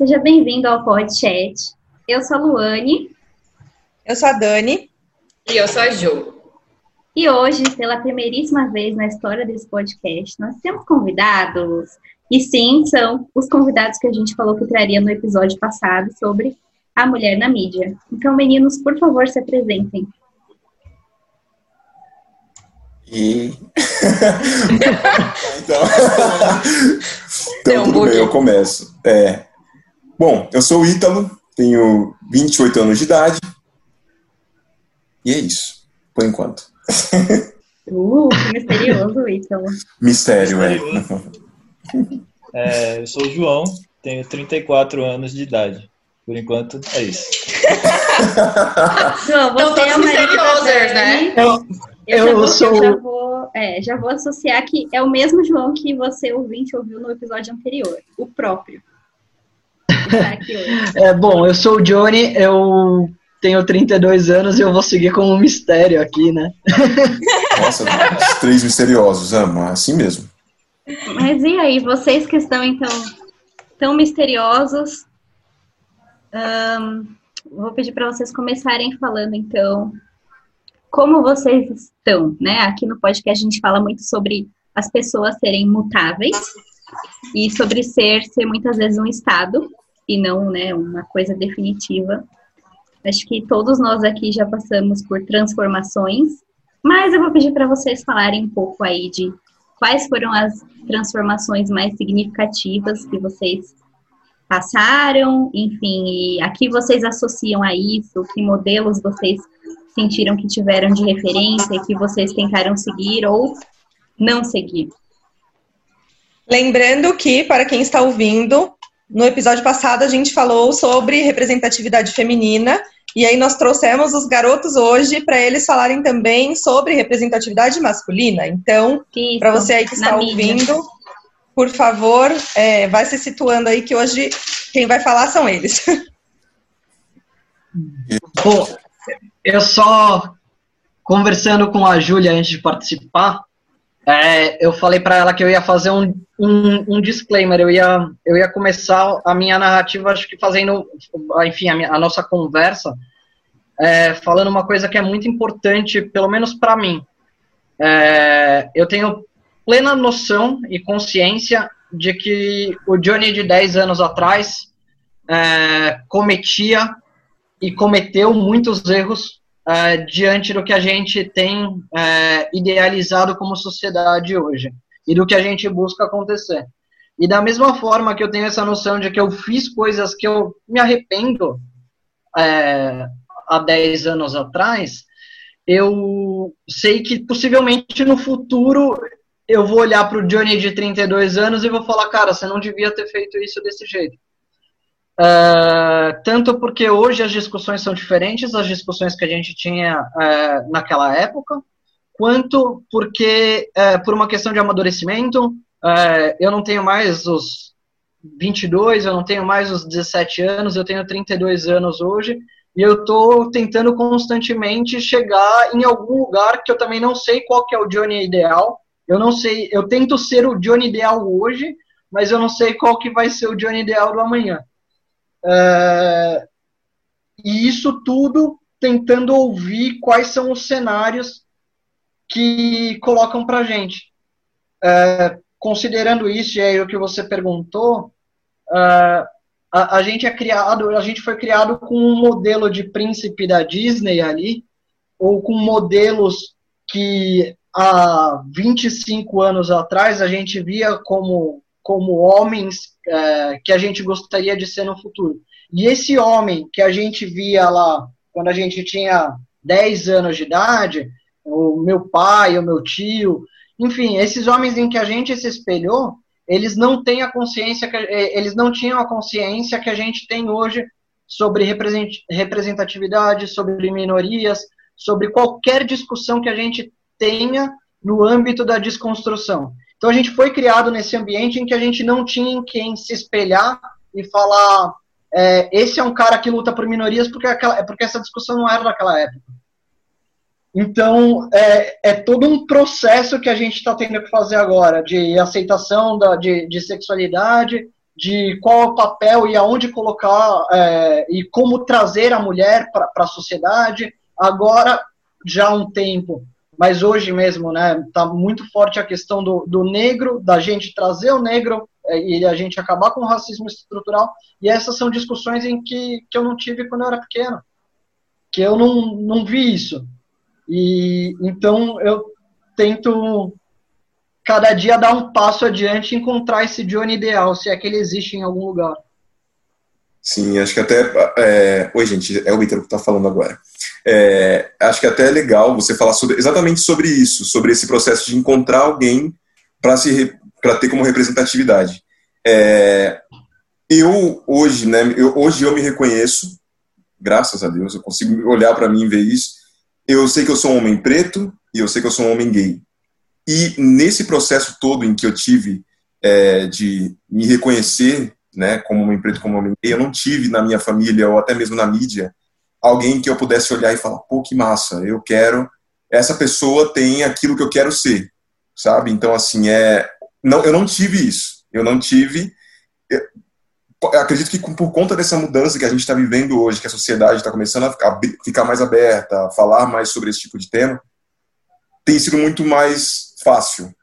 seja bem-vindo ao Chat. Eu sou a Luane. Eu sou a Dani. E eu sou a Ju. E hoje, pela primeiríssima vez na história desse podcast, nós temos convidados. E sim, são os convidados que a gente falou que traria no episódio passado sobre a mulher na mídia. Então, meninos, por favor, se apresentem. E. então, então tudo bem, eu começo. É, bom, eu sou o Ítalo, tenho 28 anos de idade. E é isso, por enquanto. Uh, misterioso, Ítalo. Mistério, misterioso. é. é. Eu sou o João, tenho 34 anos de idade. Por enquanto, é isso. João, você então, é misteriosos, né? Eu, eu, eu, sou... já, vou, é, já vou associar que é o mesmo João que você ouvinte ouviu no episódio anterior, o próprio. É, bom, eu sou o Johnny, eu tenho 32 anos e eu vou seguir como um mistério aqui, né? Nossa, os três misteriosos, amo, assim mesmo. Mas e aí, vocês que estão então tão misteriosos, um, vou pedir para vocês começarem falando então como vocês estão, né? Aqui no podcast a gente fala muito sobre as pessoas serem mutáveis e sobre ser ser muitas vezes um estado e não, né, uma coisa definitiva. Acho que todos nós aqui já passamos por transformações, mas eu vou pedir para vocês falarem um pouco aí de quais foram as transformações mais significativas que vocês passaram, enfim, e a que vocês associam a isso, que modelos vocês sentiram que tiveram de referência e que vocês tentaram seguir ou não seguir? Lembrando que, para quem está ouvindo, no episódio passado a gente falou sobre representatividade feminina e aí nós trouxemos os garotos hoje para eles falarem também sobre representatividade masculina. Então, para você aí que está ouvindo, por favor, é, vai se situando aí que hoje quem vai falar são eles. Bom, eu só conversando com a Júlia antes de participar, é, eu falei para ela que eu ia fazer um, um, um, disclaimer, eu ia, eu ia começar a minha narrativa, acho que fazendo, enfim, a, minha, a nossa conversa, é, falando uma coisa que é muito importante, pelo menos para mim. É, eu tenho plena noção e consciência de que o Johnny de 10 anos atrás é, cometia e cometeu muitos erros uh, diante do que a gente tem uh, idealizado como sociedade hoje e do que a gente busca acontecer. E da mesma forma que eu tenho essa noção de que eu fiz coisas que eu me arrependo uh, há 10 anos atrás, eu sei que possivelmente no futuro eu vou olhar para o Johnny de 32 anos e vou falar, cara, você não devia ter feito isso desse jeito. Uh, tanto porque hoje as discussões são diferentes das discussões que a gente tinha uh, naquela época, quanto porque, uh, por uma questão de amadurecimento, eu não tenho mais os 22, eu não tenho mais os 17 anos, eu tenho 32 anos hoje, e eu estou tentando constantemente chegar em algum lugar que eu também não sei qual que é o Johnny ideal, eu não sei, eu tento ser o Johnny ideal hoje, mas eu não sei qual que vai ser o Johnny ideal do amanhã. É, e isso tudo tentando ouvir quais são os cenários que colocam para a gente. É, considerando isso, e aí o que você perguntou, é, a, a, gente é criado, a gente foi criado com um modelo de príncipe da Disney ali, ou com modelos que há 25 anos atrás a gente via como como homens é, que a gente gostaria de ser no futuro. E esse homem que a gente via lá quando a gente tinha 10 anos de idade, o meu pai, o meu tio, enfim, esses homens em que a gente se espelhou, eles não têm a consciência, que, é, eles não tinham a consciência que a gente tem hoje sobre representatividade, sobre minorias, sobre qualquer discussão que a gente tenha no âmbito da desconstrução. Então a gente foi criado nesse ambiente em que a gente não tinha em quem se espelhar e falar é, esse é um cara que luta por minorias porque, aquela, porque essa discussão não era daquela época. Então é, é todo um processo que a gente está tendo que fazer agora de aceitação da, de, de sexualidade, de qual é o papel e aonde colocar é, e como trazer a mulher para a sociedade. Agora, já há um tempo, mas hoje mesmo, né, está muito forte a questão do, do negro, da gente trazer o negro é, e a gente acabar com o racismo estrutural. E essas são discussões em que, que eu não tive quando eu era pequeno, que eu não, não vi isso. E então eu tento cada dia dar um passo adiante e encontrar esse Johnny ideal, se é que ele existe em algum lugar. Sim, acho que até. É... Oi, gente, é o Ítalo que está falando agora. É... Acho que até é legal você falar sobre, exatamente sobre isso, sobre esse processo de encontrar alguém para se para ter como representatividade. É... Eu hoje, né? Eu, hoje eu me reconheço, graças a Deus, eu consigo olhar para mim e ver isso. Eu sei que eu sou um homem preto e eu sei que eu sou um homem gay. E nesse processo todo em que eu tive é, de me reconhecer né, como homem preto, como homem gay, eu não tive na minha família ou até mesmo na mídia alguém que eu pudesse olhar e falar, pô, que massa, eu quero, essa pessoa tem aquilo que eu quero ser, sabe? Então, assim, é, não, eu não tive isso, eu não tive, acredito que por conta dessa mudança que a gente está vivendo hoje, que a sociedade está começando a ficar, mais aberta, a falar mais sobre esse tipo de tema, tem sido muito mais fácil,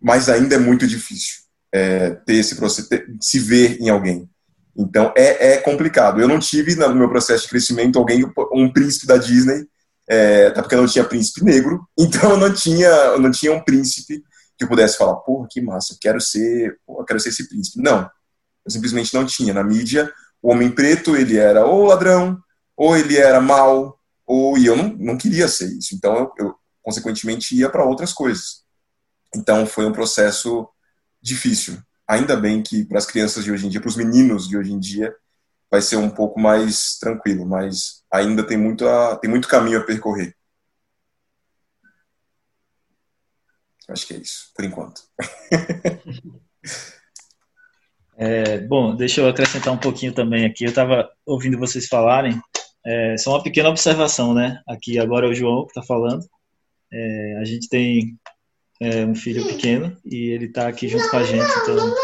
mas ainda é muito difícil é, ter esse processo, ter, se ver em alguém. Então é, é, complicado. Eu não tive no meu processo de crescimento alguém, um príncipe da Disney, é, até porque eu não tinha príncipe negro, então eu não tinha, eu não tinha um príncipe que eu pudesse falar, porra, que massa, eu quero ser, eu quero ser esse príncipe. Não, eu simplesmente não tinha. Na mídia, o homem preto, ele era ou ladrão, ou ele era mal, ou e eu não, não queria ser isso. Então eu, eu consequentemente ia para outras coisas. Então foi um processo difícil. Ainda bem que para as crianças de hoje em dia, para os meninos de hoje em dia, vai ser um pouco mais tranquilo, mas ainda tem muito, a, tem muito caminho a percorrer. Acho que é isso, por enquanto. É, bom, deixa eu acrescentar um pouquinho também aqui. Eu estava ouvindo vocês falarem, é, só uma pequena observação, né? Aqui agora é o João que está falando. É, a gente tem é, um filho pequeno e ele está aqui junto com a gente, então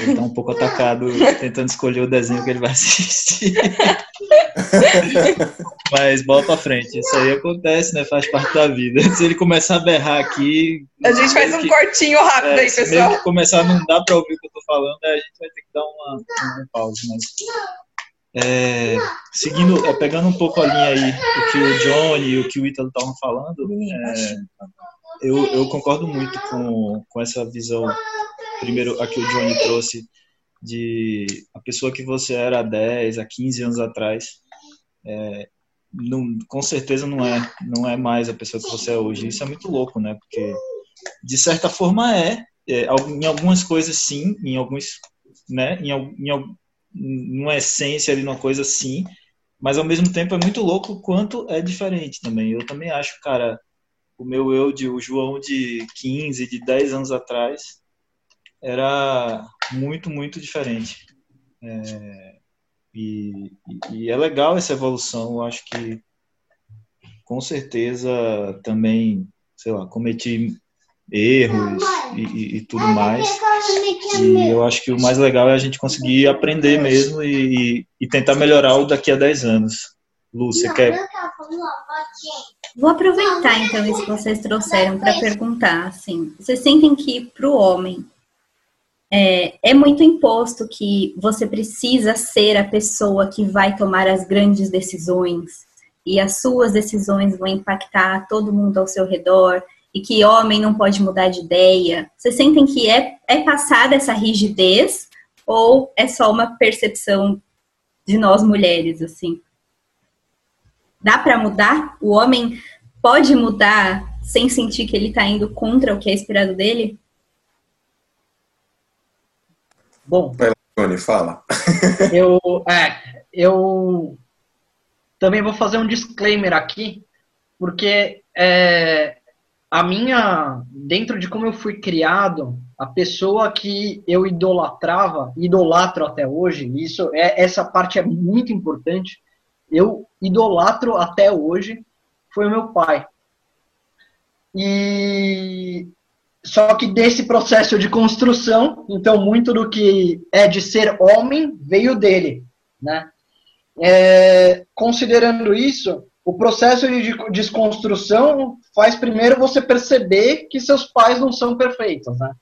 ele está um pouco atacado tentando escolher o desenho que ele vai assistir. Mas bola pra frente, isso aí acontece, né? Faz parte da vida. Se ele começar a berrar aqui. A gente faz um que, cortinho rápido é, aí, pessoal. Se começar a não dar pra ouvir o que eu tô falando, a gente vai ter que dar uma, uma pausa. Mas, é, seguindo, é, pegando um pouco a linha aí, o que o Johnny e o que o Ítalo estavam falando, é, eu, eu concordo muito com, com essa visão, primeiro, a que o Johnny trouxe, de a pessoa que você era há 10, há 15 anos atrás, é, não, com certeza não é, não é mais a pessoa que você é hoje. Isso é muito louco, né? Porque, de certa forma, é, é em algumas coisas sim, em alguns, né? Em, em, numa essência ali, numa coisa sim, mas ao mesmo tempo é muito louco quanto é diferente também. Eu também acho, cara, o meu eu de o João de 15, de 10 anos atrás era muito, muito diferente. É, e, e, é legal essa evolução. Eu acho que com certeza também, sei lá, cometi erros e, e, tudo mais. E eu acho que o mais legal é a gente conseguir aprender mesmo e, e tentar melhorar o daqui a 10 anos. Lu, você quer Vou aproveitar então isso que vocês trouxeram para perguntar, assim, vocês sentem que para o homem é, é, muito imposto que você precisa ser a pessoa que vai tomar as grandes decisões e as suas decisões vão impactar todo mundo ao seu redor e que homem não pode mudar de ideia. Vocês sentem que é, é passada essa rigidez ou é só uma percepção de nós mulheres, assim? Dá para mudar? O homem pode mudar sem sentir que ele está indo contra o que é esperado dele? Bom, Tony, fala. eu, é, eu também vou fazer um disclaimer aqui, porque é, a minha, dentro de como eu fui criado, a pessoa que eu idolatrava, idolatro até hoje, isso é essa parte é muito importante eu idolatro até hoje foi o meu pai. E só que desse processo de construção, então muito do que é de ser homem veio dele, né? É, considerando isso, o processo de desconstrução faz primeiro você perceber que seus pais não são perfeitos, né?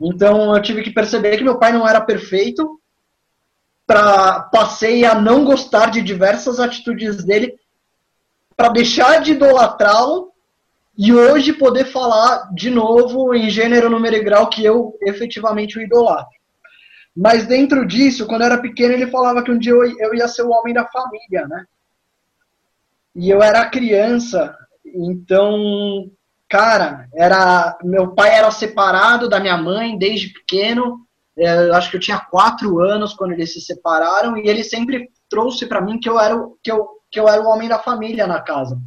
Então eu tive que perceber que meu pai não era perfeito, para passei a não gostar de diversas atitudes dele, para deixar de idolatrá-lo e hoje poder falar de novo em gênero, número e grau que eu efetivamente o idolatro. Mas dentro disso, quando eu era pequeno, ele falava que um dia eu, ia ser o homem da família, né? E eu era criança, então, cara, era meu pai era separado da minha mãe desde pequeno. É, eu acho que eu tinha quatro anos quando eles se separaram e ele sempre trouxe para mim que eu era que eu, que eu era o homem da família na casa.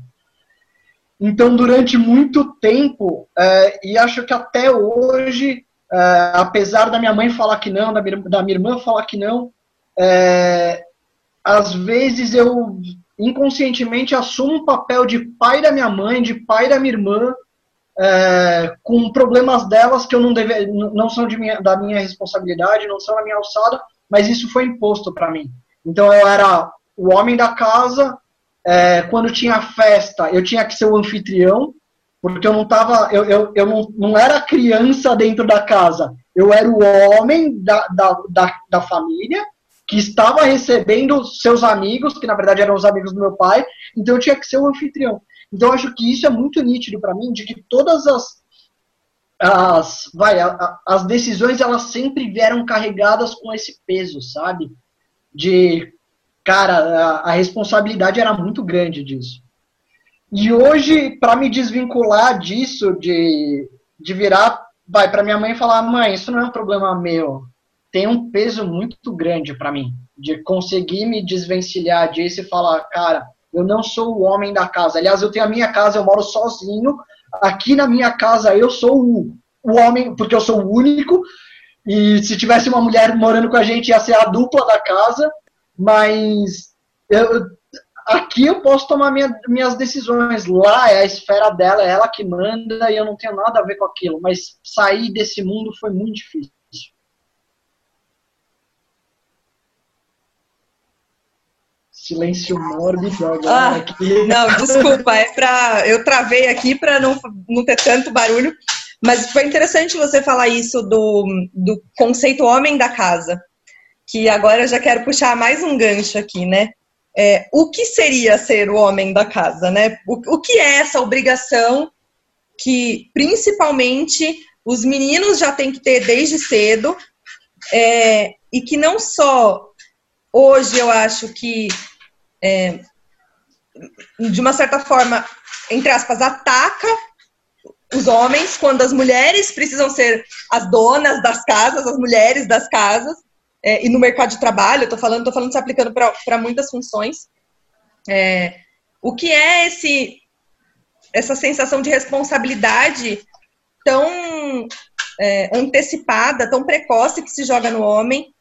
Então, durante muito tempo, é, e acho que até hoje, é, apesar da minha mãe falar que não, da minha, da minha irmã falar que não, é, às vezes eu inconscientemente assumo o papel de pai da minha mãe, de pai da minha irmã, é, com problemas delas que eu não deve, não são de minha, da minha responsabilidade, não são da minha alçada, mas isso foi imposto para mim. Então eu era o homem da casa, é, quando tinha festa, eu tinha que ser o anfitrião, porque eu não tava, eu, eu, eu não, não era criança dentro da casa, eu era o homem da, da, da, da família, que estava recebendo seus amigos, que na verdade eram os amigos do meu pai, então eu tinha que ser o anfitrião. Então eu acho que isso é muito nítido para mim, de que todas as as, vai, as decisões elas sempre vieram carregadas com esse peso, sabe? De cara, a, a responsabilidade era muito grande disso. E hoje, para me desvincular disso, de, de virar, vai para minha mãe e falar: mãe, isso não é um problema meu, tem um peso muito grande para mim, de conseguir me desvencilhar disso e falar: cara, eu não sou o homem da casa. Aliás, eu tenho a minha casa, eu moro sozinho. Aqui na minha casa eu sou o, o homem, porque eu sou o único. E se tivesse uma mulher morando com a gente, ia ser a dupla da casa. Mas eu, aqui eu posso tomar minha, minhas decisões. Lá é a esfera dela, é ela que manda e eu não tenho nada a ver com aquilo. Mas sair desse mundo foi muito difícil. silêncio mórbido agora ah, aqui. Não, desculpa, é para eu travei aqui para não, não ter tanto barulho, mas foi interessante você falar isso do, do conceito homem da casa, que agora eu já quero puxar mais um gancho aqui, né? É, o que seria ser o homem da casa, né? O, o que é essa obrigação que principalmente os meninos já têm que ter desde cedo é, e que não só hoje eu acho que é, de uma certa forma, entre aspas, ataca os homens quando as mulheres precisam ser as donas das casas, as mulheres das casas, é, e no mercado de trabalho, tô falando, tô falando se aplicando para muitas funções. É, o que é esse essa sensação de responsabilidade tão é, antecipada, tão precoce que se joga no homem,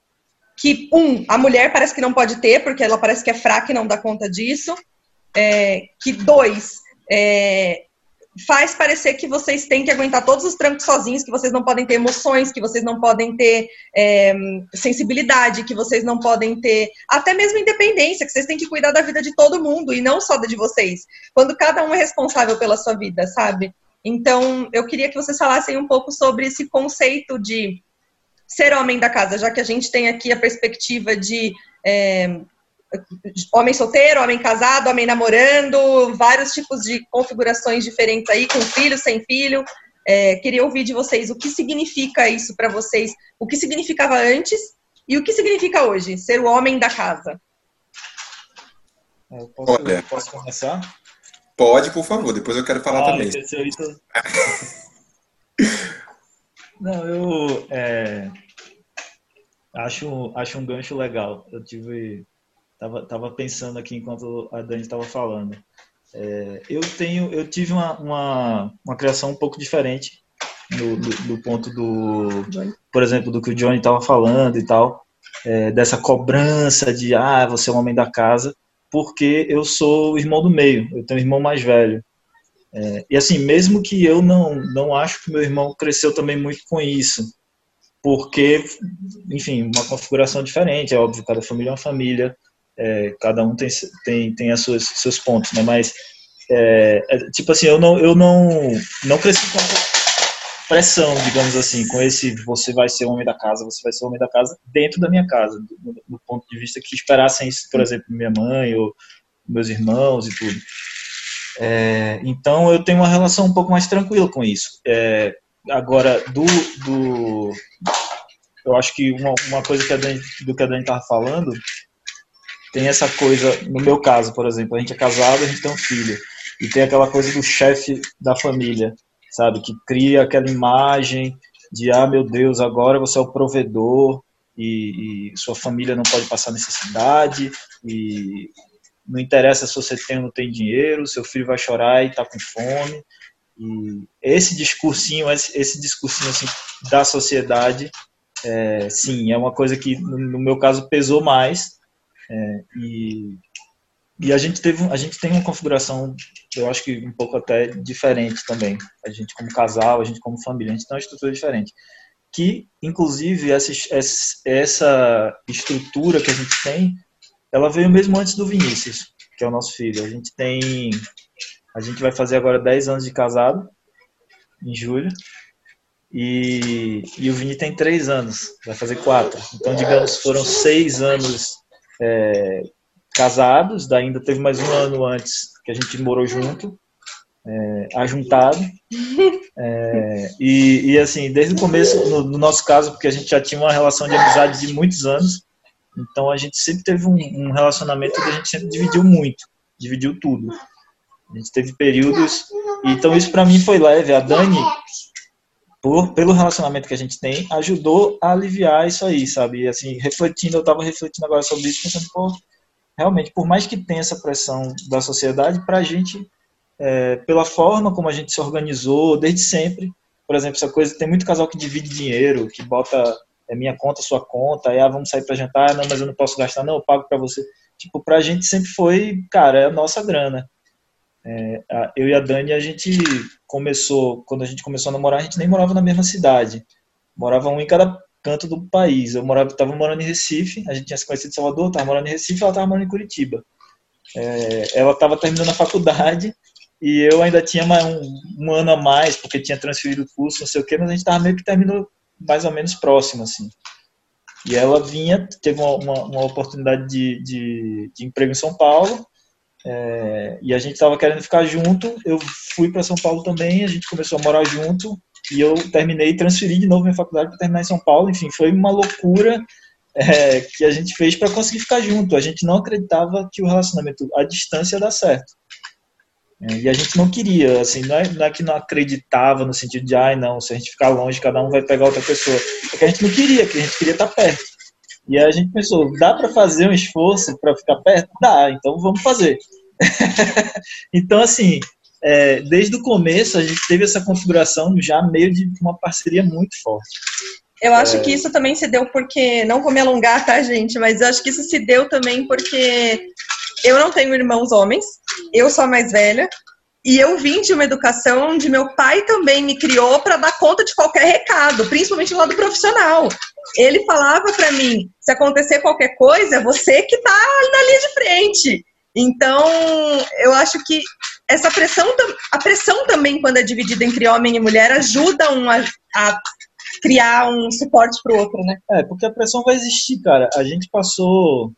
que, um, a mulher parece que não pode ter, porque ela parece que é fraca e não dá conta disso. É, que, dois, é, faz parecer que vocês têm que aguentar todos os trancos sozinhos, que vocês não podem ter emoções, que vocês não podem ter é, sensibilidade, que vocês não podem ter até mesmo independência, que vocês têm que cuidar da vida de todo mundo e não só da de vocês. Quando cada um é responsável pela sua vida, sabe? Então, eu queria que vocês falassem um pouco sobre esse conceito de ser homem da casa, já que a gente tem aqui a perspectiva de é, homem solteiro, homem casado, homem namorando, vários tipos de configurações diferentes aí, com filho, sem filho. É, queria ouvir de vocês o que significa isso para vocês, o que significava antes e o que significa hoje, ser o homem da casa. É, eu posso, Olha, posso começar? Pode, por favor, depois eu quero falar ah, também. Não, eu é, acho, acho um gancho legal. Eu tive. Tava, tava pensando aqui enquanto a Dani estava falando. É, eu tenho, eu tive uma, uma, uma criação um pouco diferente no, do, do, ponto do, por exemplo, do que o Johnny estava falando e tal, é, dessa cobrança de ah, você é o homem da casa, porque eu sou o irmão do meio, eu tenho um irmão mais velho. É, e assim, mesmo que eu não, não acho que meu irmão cresceu também muito com isso, porque, enfim, uma configuração diferente, é óbvio, cada família é uma família, é, cada um tem, tem, tem as suas, seus pontos, né? Mas, é, é, tipo assim, eu não, eu não, não cresci com pressão, digamos assim, com esse você vai ser homem da casa, você vai ser homem da casa dentro da minha casa, do, do ponto de vista que esperassem isso, por exemplo, minha mãe ou meus irmãos e tudo. É, então eu tenho uma relação um pouco mais tranquila com isso. É, agora, do, do, eu acho que uma, uma coisa que a Dani, do que a Dani estava falando, tem essa coisa, no meu caso, por exemplo, a gente é casado, a gente tem um filho, e tem aquela coisa do chefe da família, sabe, que cria aquela imagem de, ah, meu Deus, agora você é o provedor, e, e sua família não pode passar necessidade, e não interessa se você tem ou não tem dinheiro, seu filho vai chorar e está com fome. E esse discursinho, esse, esse discursinho assim, da sociedade, é, sim, é uma coisa que no meu caso pesou mais. É, e, e a gente teve, a gente tem uma configuração, eu acho que um pouco até diferente também. A gente como casal, a gente como família, a gente tem uma estrutura diferente. Que, inclusive, essa, essa estrutura que a gente tem ela veio mesmo antes do Vinícius, que é o nosso filho. A gente tem. A gente vai fazer agora 10 anos de casado, em julho. E, e o Vini tem 3 anos, vai fazer 4. Então, digamos, foram 6 anos é, casados, ainda teve mais um ano antes que a gente morou junto, é, ajuntado. É, e, e, assim, desde o começo, no, no, nosso caso, porque a gente já tinha uma relação de amizade de muitos anos, então a gente sempre teve um, um relacionamento que a gente sempre dividiu muito, dividiu tudo. A gente teve períodos, então isso para mim foi leve. A Dani, por, pelo relacionamento que a gente tem, ajudou a aliviar isso aí, sabe? Assim, refletindo, eu estava refletindo agora sobre isso, pensando, pô, realmente, por mais que tenha essa pressão da sociedade, para a gente, é, pela forma como a gente se organizou desde sempre, por exemplo, essa coisa, tem muito casal que divide dinheiro, que bota é minha conta, sua conta, aí ah, vamos sair para jantar, não, mas eu não posso gastar, não, eu pago para você. Tipo, pra gente sempre foi, cara, é a nossa grana. É, eu e a Dani, a gente começou, quando a gente começou a namorar, a gente nem morava na mesma cidade. Morava um em cada canto do país. Eu morava, tava morando em Recife, a gente tinha se conhecido em Salvador, tava morando em Recife, ela tava morando em Curitiba. É, ela tava terminando a faculdade e eu ainda tinha um, um, ano a mais, porque tinha transferido o curso, não sei o quê, mas a gente tava meio que terminou mais ou menos próximo, assim. E ela vinha, teve uma, uma, uma oportunidade de, de, de, emprego em São Paulo, é, e a gente estava querendo ficar junto. Eu fui para São Paulo também, a gente começou a morar junto, e eu terminei, transferi de novo minha faculdade para terminar em São Paulo. Enfim, foi uma loucura é, que a gente fez para conseguir ficar junto. A gente não acreditava que o relacionamento à distância ia dar certo. É, e a gente não queria, assim, não é, não é, que não acreditava no sentido de, ai, não, se a gente ficar longe, cada um vai pegar outra pessoa. É que a gente não queria, que a gente queria estar perto. E aí a gente pensou, dá para fazer um esforço para ficar perto? Dá, então vamos fazer. então, assim, é, desde o começo a gente teve essa configuração já meio de uma parceria muito forte. Eu acho é... que isso também se deu porque, não vou me alongar, tá, gente? Mas eu acho que isso se deu também porque eu não tenho irmãos homens, eu sou a mais velha, e eu vim de uma educação onde meu pai também me criou para dar conta de qualquer recado, principalmente no lado profissional. Ele falava para mim: se acontecer qualquer coisa, é você que está na linha de frente. Então, eu acho que essa pressão, a pressão também, quando é dividida entre homem e mulher, ajuda um a, a criar um suporte para o outro, né? É, porque a pressão vai existir, cara. A gente passou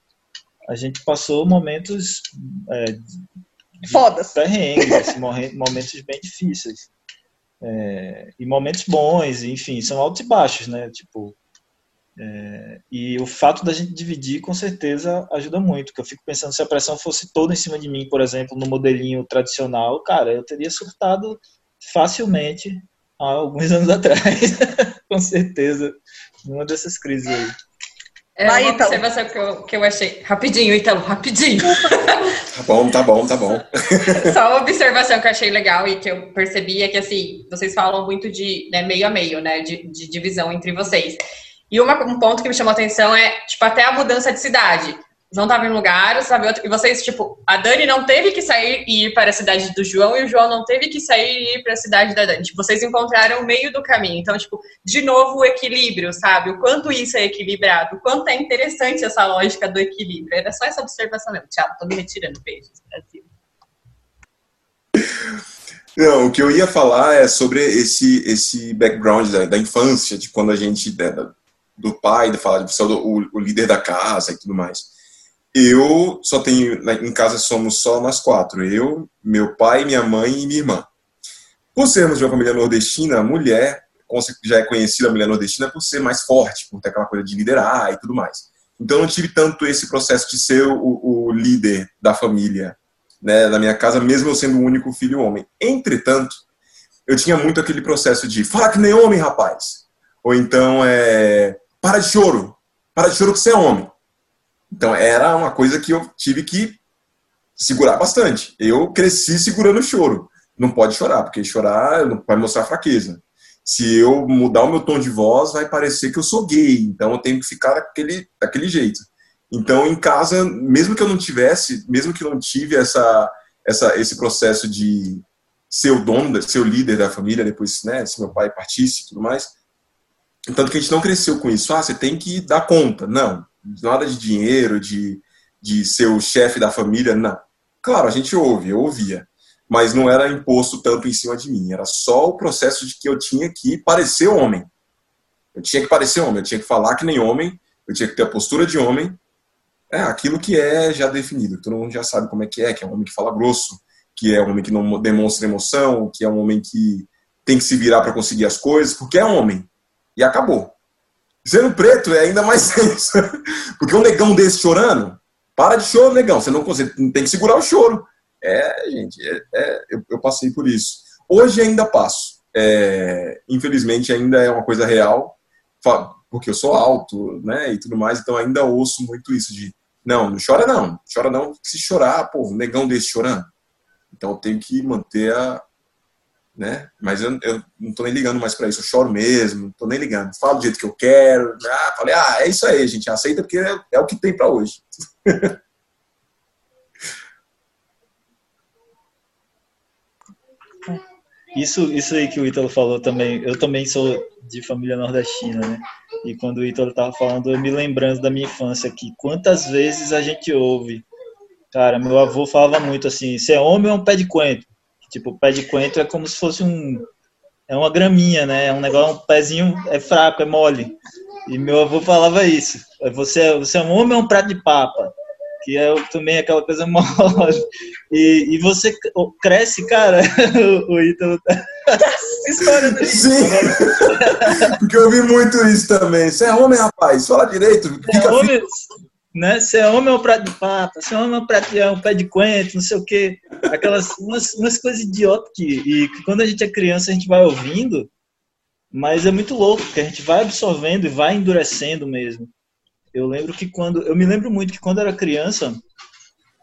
a gente passou momentos é, fodas, perrengues, assim, momentos bem difíceis é, e momentos bons, enfim, são altos e baixos, né? Tipo, é, e o fato da gente dividir, com certeza, ajuda muito. Porque eu fico pensando se a pressão fosse toda em cima de mim, por exemplo, no modelinho tradicional, cara, eu teria surtado facilmente há alguns anos atrás, com certeza, numa dessas crises aí. É Vai, uma Italo. observação que eu, que eu achei. Rapidinho, Ítalo, rapidinho. Tá bom, tá bom, tá bom. Só uma observação que eu achei legal e que eu percebi é que, assim, vocês falam muito de né, meio a meio, né? De, de divisão entre vocês. E uma, um ponto que me chamou a atenção é, tipo, até a mudança de cidade. João estava em um lugar, sabe outro, e vocês, tipo, a Dani não teve que sair e ir para a cidade do João, e o João não teve que sair e ir para a cidade da Dani. Tipo, vocês encontraram o meio do caminho. Então, tipo, de novo, o equilíbrio, sabe? O quanto isso é equilibrado, o quanto é interessante essa lógica do equilíbrio. Era só essa observação mesmo. Tchau, tô me retirando, beijos, Brasil. Não, o que eu ia falar é sobre esse, esse background da, da infância, de quando a gente, né, do pai, de falar de o, o líder da casa e tudo mais. Eu só tenho, em casa somos só nós quatro, eu, meu pai, minha mãe e minha irmã. Por sermos de uma família nordestina, a mulher já é conhecida a mulher nordestina por ser mais forte, por ter aquela coisa de liderar e tudo mais. Então eu não tive tanto esse processo de ser o, o líder da família, né, da minha casa, mesmo eu sendo o único filho homem. Entretanto, eu tinha muito aquele processo de fala que nem homem, rapaz. Ou então, é, para de choro, para de choro que você é homem. Então era uma coisa que eu tive que segurar bastante. Eu cresci segurando o choro. Não pode chorar, porque chorar vai mostrar fraqueza. Se eu mudar o meu tom de voz, vai parecer que eu sou gay. Então eu tenho que ficar daquele, daquele jeito. Então em casa, mesmo que eu não tivesse, mesmo que eu não tive essa, essa, esse processo de ser o dono, ser o líder da família, depois, né, se meu pai partisse e tudo mais, tanto que a gente não cresceu com isso. Ah, você tem que dar conta. Não nada de dinheiro, de, de ser o chefe da família, não. Claro, a gente ouve, eu ouvia, mas não era imposto tanto em cima de mim, era só o processo de que eu tinha que parecer homem. Eu tinha que parecer homem, eu tinha que falar que nem homem, eu tinha que ter a postura de homem, é aquilo que é já definido, todo mundo já sabe como é que é, que é um homem que fala grosso, que é um homem que não demonstra emoção, que é um homem que tem que se virar para conseguir as coisas, porque é homem. E acabou. Sendo preto é ainda mais tenso. Porque um negão desse chorando, para de choro, negão. Você não consegue, tem que segurar o choro. É, gente, é, é, eu, eu, passei por isso. Hoje ainda passo. É, infelizmente ainda é uma coisa real, porque eu sou alto, né, e tudo mais, então ainda ouço muito isso de não, não chora não, chora não, se chorar, pô, um negão desse chorando. Então eu tenho que manter a, né? Mas eu, eu não tô nem ligando mais para isso, eu choro mesmo, não tô nem ligando. Falo do jeito que eu quero. Ah, falei, ah, é isso aí, gente, aceita porque é, é o que tem para hoje. Isso, isso aí que o Ítalo falou também, eu também sou de família nordestina, né? E quando o Ítalo tava falando, eu me lembrando da minha infância aqui. Quantas vezes a gente ouve, cara, meu avô falava muito assim, se é homem é um pé de coentro. Tipo, o pé de coentro é como se fosse um. É uma graminha, né? É um negócio, um pezinho é fraco, é mole. E meu avô falava isso. Você, você é um homem ou um prato de papa? Que é também aquela coisa mole. E, e você cresce, cara. o, o Ítalo tá. História do Sim. Porque eu vi muito isso também. Você é homem, rapaz? Fala direito. É homem, né? É homem um prato de papa, se é um, prato, é um pé de coentro, não sei o quê. Aquelas, umas, umas coisas idiotas que, e que quando a gente é criança a gente vai ouvindo, mas é muito louco, porque a gente vai absorvendo e vai endurecendo mesmo. Eu lembro que quando, eu me lembro muito que quando era criança,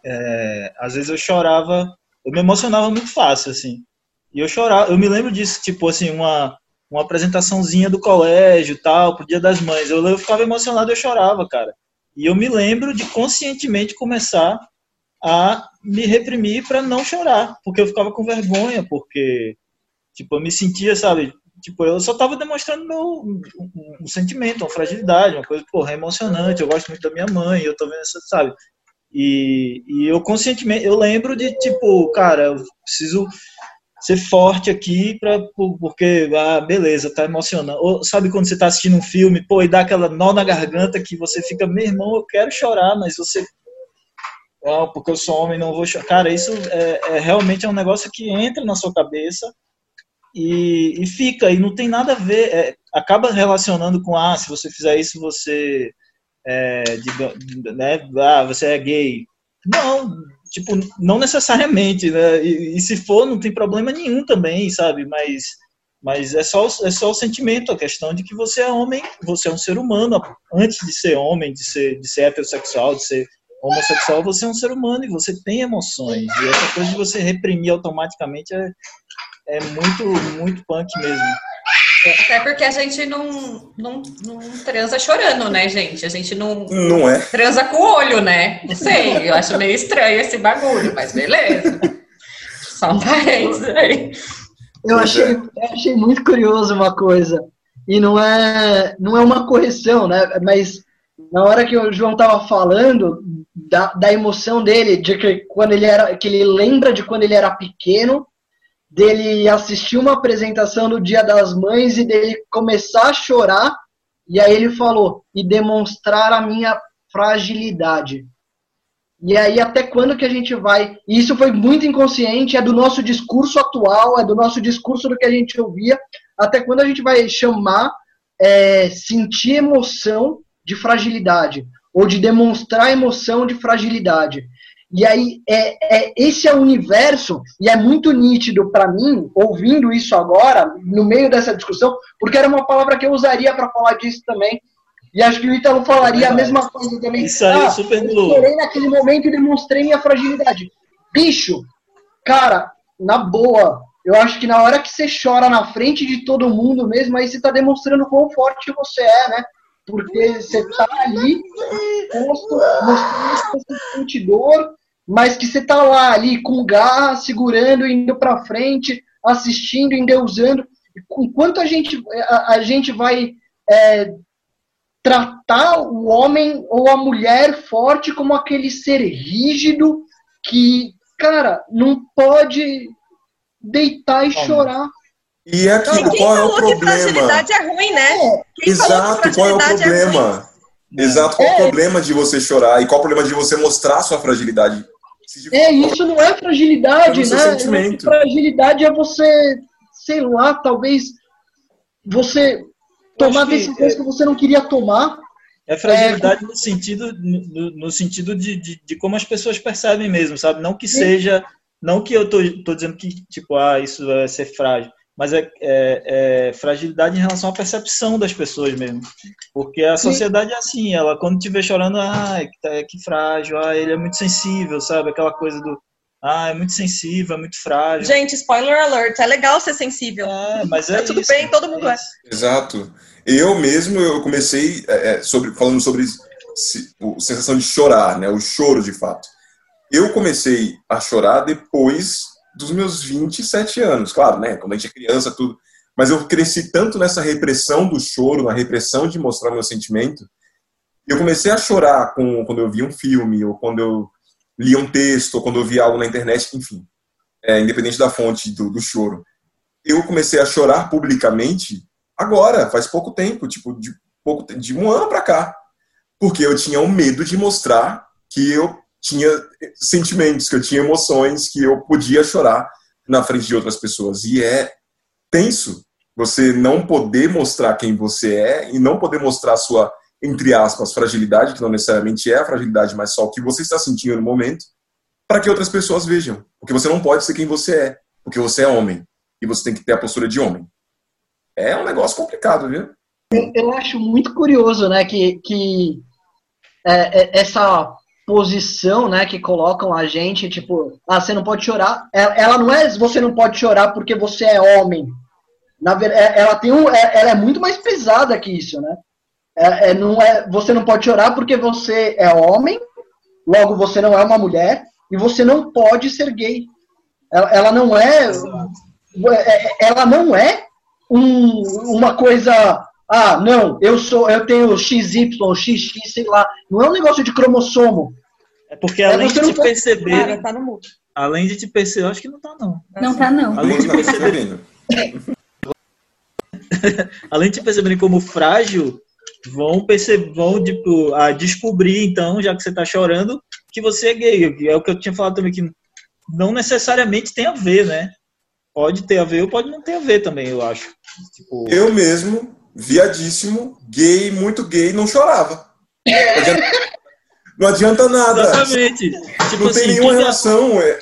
é, às vezes eu chorava, eu me emocionava muito fácil, assim. E eu chorava, eu me lembro disso, tipo assim, uma, uma apresentaçãozinha do colégio tal, pro Dia das Mães. Eu, eu ficava emocionado e eu chorava, cara. E eu me lembro de conscientemente começar a me reprimir para não chorar, porque eu ficava com vergonha, porque tipo, eu me sentia, sabe, tipo, eu só estava demonstrando meu um, um, sentimento, uma fragilidade, uma coisa, porra, emocionante, eu gosto muito da minha mãe, eu tô vendo essa, sabe? E, e eu conscientemente, eu lembro de, tipo, cara, eu preciso ser forte aqui para porque ah, beleza, tá emocionando. Ou sabe quando você tá assistindo um filme, pô, e dá aquela nó na garganta que você fica, meu irmão, eu quero chorar, mas você ah, porque eu sou homem, não vou chorar. Cara, isso é, é realmente é um negócio que entra na sua cabeça e, e fica, e não tem nada a ver, é, acaba relacionando com, ah, se você fizer isso, você é, de, né, ah, você é gay. Não, tipo, não necessariamente, né? E, e, se for, não tem problema nenhum também, sabe? Mas, mas é, só, é só o sentimento, a questão de que você é homem, você é um ser humano. Antes de ser homem, de ser, de ser heterossexual, de ser homossexual, você é um ser humano e você tem emoções. E essa coisa de você reprimir automaticamente é, é muito, muito punk mesmo. Até porque a gente não, não, não transa chorando, né, gente? A gente não, não é. transa com o olho, né? Não sei, eu acho meio estranho esse bagulho, mas beleza. Só um parênteses aí. Eu achei, eu achei muito curioso uma coisa. E não é, não é uma correção, né? Mas na hora que o João tava falando da, da emoção dele, de que quando ele era, que ele lembra de quando ele era pequeno, dele assistir uma apresentação do Dia das Mães e dele começar a chorar, e aí ele falou, e demonstrar a minha fragilidade. E aí até quando que a gente vai? E isso foi muito inconsciente, é do nosso discurso atual, é do nosso discurso do que a gente ouvia. Até quando a gente vai chamar é, sentir emoção de fragilidade ou de demonstrar emoção de fragilidade. E aí é, é esse é o universo e é muito nítido para mim ouvindo isso agora no meio dessa discussão, porque era uma palavra que eu usaria para falar disso também e acho que o Ítalo falaria é a mesma coisa também. Isso aí, ah, super eu chorei naquele momento e demonstrei minha fragilidade. Bicho, cara, na boa, eu acho que na hora que você chora na frente de todo mundo mesmo, aí você tá demonstrando quão forte você é, né? Porque você tá ali, posto, mostrando que você sente dor, mas que você tá lá ali com gás, segurando, indo pra frente, assistindo, endeusando. Enquanto a gente, a, a gente vai é, tratar o homem ou a mulher forte como aquele ser rígido que, cara, não pode deitar e chorar. E é aquilo, qual é o problema? Que fragilidade é ruim, né? É. Exato, qual é o é problema? É Exato, qual é o problema de você chorar e qual o problema de você mostrar sua fragilidade? É, isso não é fragilidade, é né? Sentimento. Fragilidade é você, sei lá, talvez você tomar decisões que, que você não queria tomar. É fragilidade é... no sentido, no, no sentido de, de, de, como as pessoas percebem mesmo, sabe? Não que seja, não que eu tô, tô dizendo que, tipo, ah, isso é ser frágil, mas é, é, é fragilidade em relação à percepção das pessoas mesmo. Porque a sociedade é assim, ela quando te vê chorando, ah, que, tá, que frágil, ah, ele é muito sensível, sabe? Aquela coisa do, ah, é muito sensível, é muito frágil. Gente, spoiler alert, é legal ser sensível. É, mas é, é tudo isso, bem, todo mundo é. é. Exato. Eu mesmo, eu comecei é, é sobre, falando sobre se, o, sensação de chorar, né? O choro, de fato. Eu comecei a chorar depois dos meus 27 anos, claro, né? Quando a gente é criança, tudo. Mas eu cresci tanto nessa repressão do choro, na repressão de mostrar meu sentimento, eu comecei a chorar com, quando eu via um filme, ou quando eu lia um texto, ou quando eu via algo na internet, enfim, é, independente da fonte do, do choro. Eu comecei a chorar publicamente agora, faz pouco tempo, tipo, de, pouco, de um ano para cá. Porque eu tinha o medo de mostrar que eu tinha sentimentos, que eu tinha emoções, que eu podia chorar na frente de outras pessoas. E é tenso você não poder mostrar quem você é e não poder mostrar a sua, entre aspas, fragilidade, que não necessariamente é a fragilidade, mas só o que você está sentindo no momento, para que outras pessoas vejam. Porque você não pode ser quem você é, porque você é homem. E você tem que ter a postura de homem é um negócio complicado, viu? Eu, eu acho muito curioso, né, que, que é, é, essa posição, né, que colocam a gente, tipo, ah, você não pode chorar. Ela, ela não é você não pode chorar porque você é homem. Na verdade, é, ela tem um, é, ela é muito mais pesada que isso, né? É, é, não é, você não pode chorar porque você é homem, logo você não é uma mulher e você não pode ser gay. Ela, ela não é, ela não é um, uma coisa. Ah, não, eu sou, eu tenho XY, XX, sei lá. Não é um negócio de cromossomo. É porque além é de te perceber. Cara, tá no mundo. Além de te perceber, acho que não tá, não. Não tá, não. Além de perceber. além de perceberem como frágil, vão perceber, vão tipo, a descobrir, então, já que você tá chorando, que você é gay. É o que eu tinha falado também, que não necessariamente tem a ver, né? Pode ter a ver ou pode não ter a ver também, eu acho. Tipo... Eu mesmo, viadíssimo, gay, muito gay, não chorava. Não adianta, nada. Exatamente. Tipo não assim, tem nenhuma relação. É...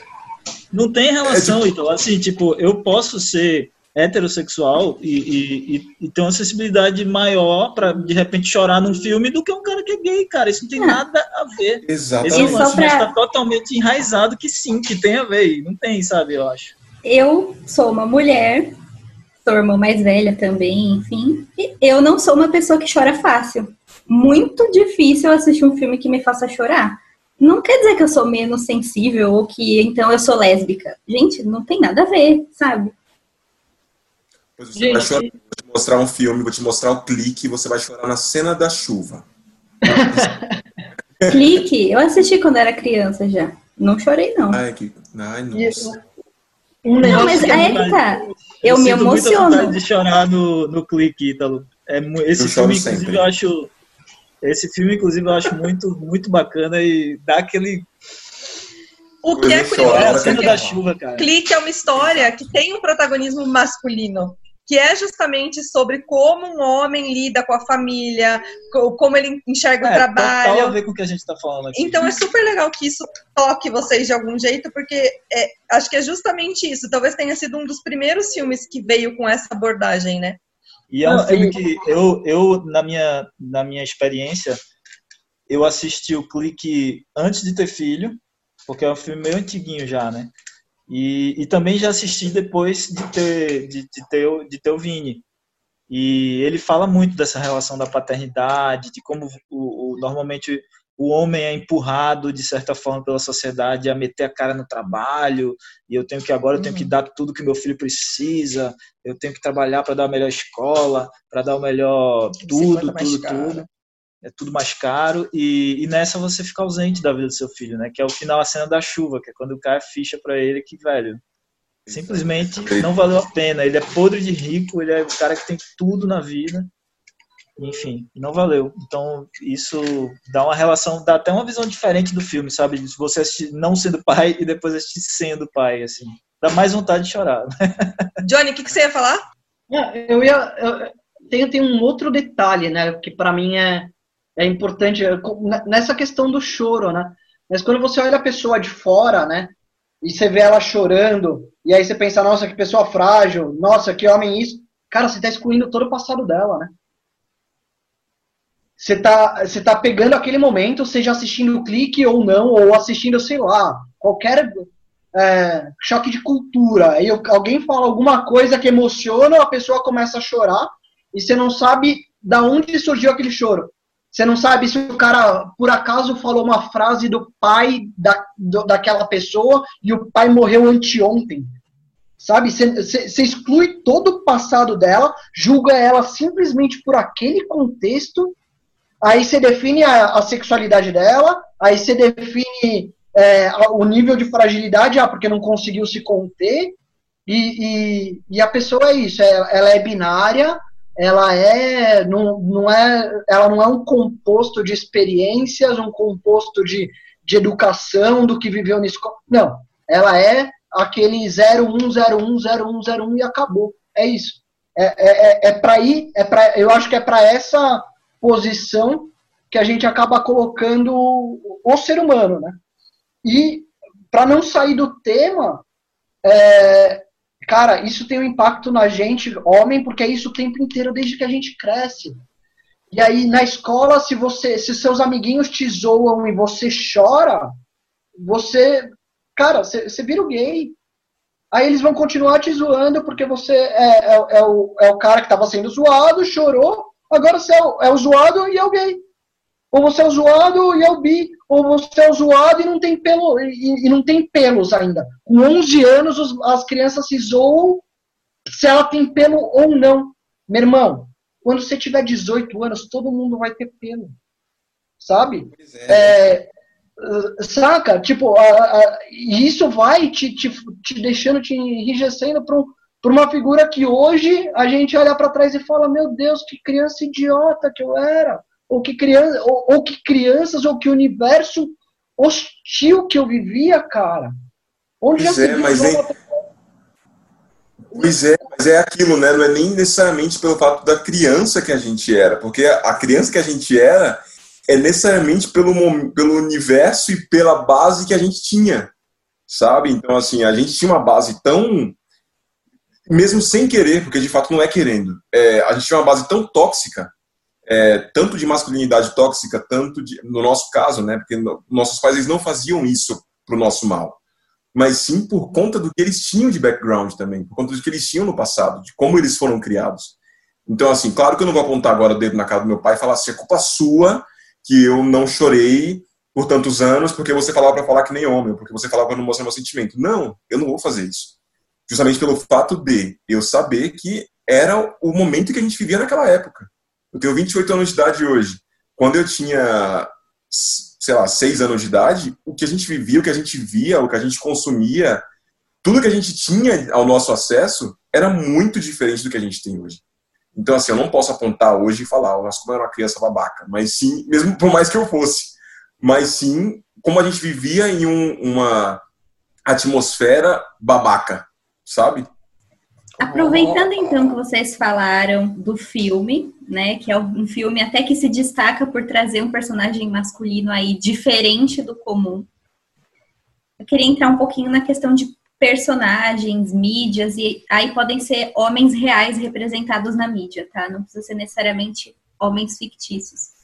Não tem relação, é tipo... então. Assim, tipo, eu posso ser heterossexual e, e, e, ter uma sensibilidade maior para de repente chorar num filme do que um cara que é gay, cara. Isso não tem é. nada a ver. Exatamente. Esse lance pra... está totalmente enraizado que sim, que tem a ver. Não tem, sabe, eu acho eu sou uma mulher sou irmã mais velha também, enfim. E eu não sou uma pessoa que chora fácil. Muito difícil assistir um filme que me faça chorar. Não quer dizer que eu sou menos sensível ou que então eu sou lésbica. Gente, não tem nada a ver, sabe? Pois você Gente. vai chorar. Vou te mostrar um filme, vou te mostrar o clique e você vai chorar na cena da chuva. clique? Eu assisti quando era criança já. Não chorei, não. Ai, que... Ai nossa. Um não, mas é que tá. Eu, eu me emociono. de chorar no, no clique, Ítalo. É, esse eu filme, inclusive, sempre. eu acho. Esse filme, inclusive, eu acho muito, muito bacana e dá aquele. O que é curioso é a cena da chuva, cara. Clique é uma história que tem um protagonismo masculino que é justamente sobre como um homem lida com a família, como ele enxerga é, o trabalho. Total a ver com o que a gente está falando aqui. Então é super legal que isso toque vocês de algum jeito, porque é, acho que é justamente isso. Talvez tenha sido um dos primeiros filmes que veio com essa abordagem, né? E é um Não, filme que eu, eu na, minha, na minha experiência, eu assisti o Clique antes de ter filho, porque é um filme meio antiguinho já, né? E, e também já assisti depois de ter, de, de, ter, de ter o Vini. E ele fala muito dessa relação da paternidade, de como o, o, normalmente o homem é empurrado de certa forma pela sociedade a meter a cara no trabalho e eu tenho que agora eu tenho que uhum. dar tudo que meu filho precisa eu tenho que trabalhar para dar a melhor escola para dar o melhor tudo tudo tudo é tudo mais caro e, e, nessa você fica ausente da vida do seu filho, né? Que é o final, a cena da chuva, que é quando cai a ficha para ele que, velho, simplesmente não valeu a pena. Ele é podre de rico, ele é o cara que tem tudo na vida. Enfim, não valeu. Então, isso dá uma relação, dá até uma visão diferente do filme, sabe? De você assistir não sendo pai e depois assistir sendo pai, assim. Dá mais vontade de chorar. Johnny, o que, que, você ia falar? Eu ia. Eu, tem, tem um outro detalhe, né? Que para mim é, é importante é, nessa questão do choro, né? Mas quando você olha a pessoa de fora, né? E você vê ela chorando, e aí você pensa, nossa, que pessoa frágil, nossa, que homem isso. Cara, você está excluindo todo o passado dela, né? Você tá, você tá pegando aquele momento, seja assistindo o clique ou não, ou assistindo, sei lá, qualquer é, choque de cultura. Aí alguém fala alguma coisa que emociona, a pessoa começa a chorar, e você não sabe da onde surgiu aquele choro. Você não sabe se o cara, por acaso, falou uma frase do pai da, do, daquela pessoa e o pai morreu anteontem. Sabe? Você exclui todo o passado dela, julga ela simplesmente por aquele contexto, aí você define a, a, sexualidade dela, aí você define é, o nível de fragilidade, ah, porque não conseguiu se conter, e, e, e a pessoa é isso, é, ela é binária, ela é não, não é ela não é um composto de experiências, um composto de, de educação do que viveu na escola. Não, ela é aquele 01010101 e acabou. É isso. É, é, é, é para ir, é para eu acho que é para essa posição que a gente acaba colocando o ser humano, né? E para não sair do tema, é, Cara, isso tem um impacto na gente, homem, porque é isso o tempo inteiro desde que a gente cresce. E aí na escola, se você, se seus amiguinhos te zoam e você chora, você, cara, você, você vira o gay. Aí eles vão continuar te zoando porque você é, é, é o, é o cara que estava sendo zoado, chorou, agora você é o, é o zoado e é o gay. Ou você é zoado e é o bi ou você é zoado e não tem pelo e, e não tem pelos ainda. Com 11 anos os, as crianças se zoam se ela tem pelo ou não. Meu irmão, quando você tiver 18 anos, todo mundo vai ter pelo. Sabe? É. É, saca? Tipo, a, a, isso vai te, te, te deixando, te enrijecendo para um, uma figura que hoje a gente olha para trás e fala: Meu Deus, que criança idiota que eu era ou que, criança, ou, ou que crianças, ou que universo hostil que eu vivia, cara. Onde pois é, mas é... Pois é, mas é aquilo, né? Não é nem necessariamente pelo fato da criança que a gente era, porque a criança que a gente era é necessariamente pelo, pelo universo e pela base que a gente tinha, sabe? Então, assim, a gente tinha uma base tão. Mesmo sem querer, porque de fato não é querendo, é, a gente tinha uma base tão tóxica é, tanto de masculinidade tóxica, tanto de, no nosso caso, né, porque no, nossos pais eles não faziam isso para o nosso mal. mas sim por conta do que eles tinham de background também, por conta do que eles tinham no passado, de como eles foram criados. Então, assim, claro que eu não vou apontar agora o dedo na cara do meu pai e falar assim, é culpa sua que eu não chorei por tantos anos porque você falava para falar que nem homem, porque você falava para não mostrar meu sentimento. Não, eu não vou fazer isso. Justamente pelo fato de eu saber que era o momento que a gente vivia naquela época. Eu tenho 28 anos de idade hoje. Quando eu tinha, sei lá, 6 anos de idade, o que a gente vivia, o que a gente via, o que a gente consumia, tudo que a gente tinha ao nosso acesso era muito diferente do que a gente tem hoje. Então, assim, eu não posso apontar hoje e falar, nossa, como eu era uma criança babaca, mas sim, mesmo por mais que eu fosse, mas sim como a gente vivia em um, uma atmosfera babaca, sabe? Aproveitando então que vocês falaram do filme, né, que é um filme até que se destaca por trazer um personagem masculino aí diferente do comum. Eu queria entrar um pouquinho na questão de personagens, mídias, e aí podem ser homens reais representados na mídia, tá? Não precisa ser necessariamente homens fictícios.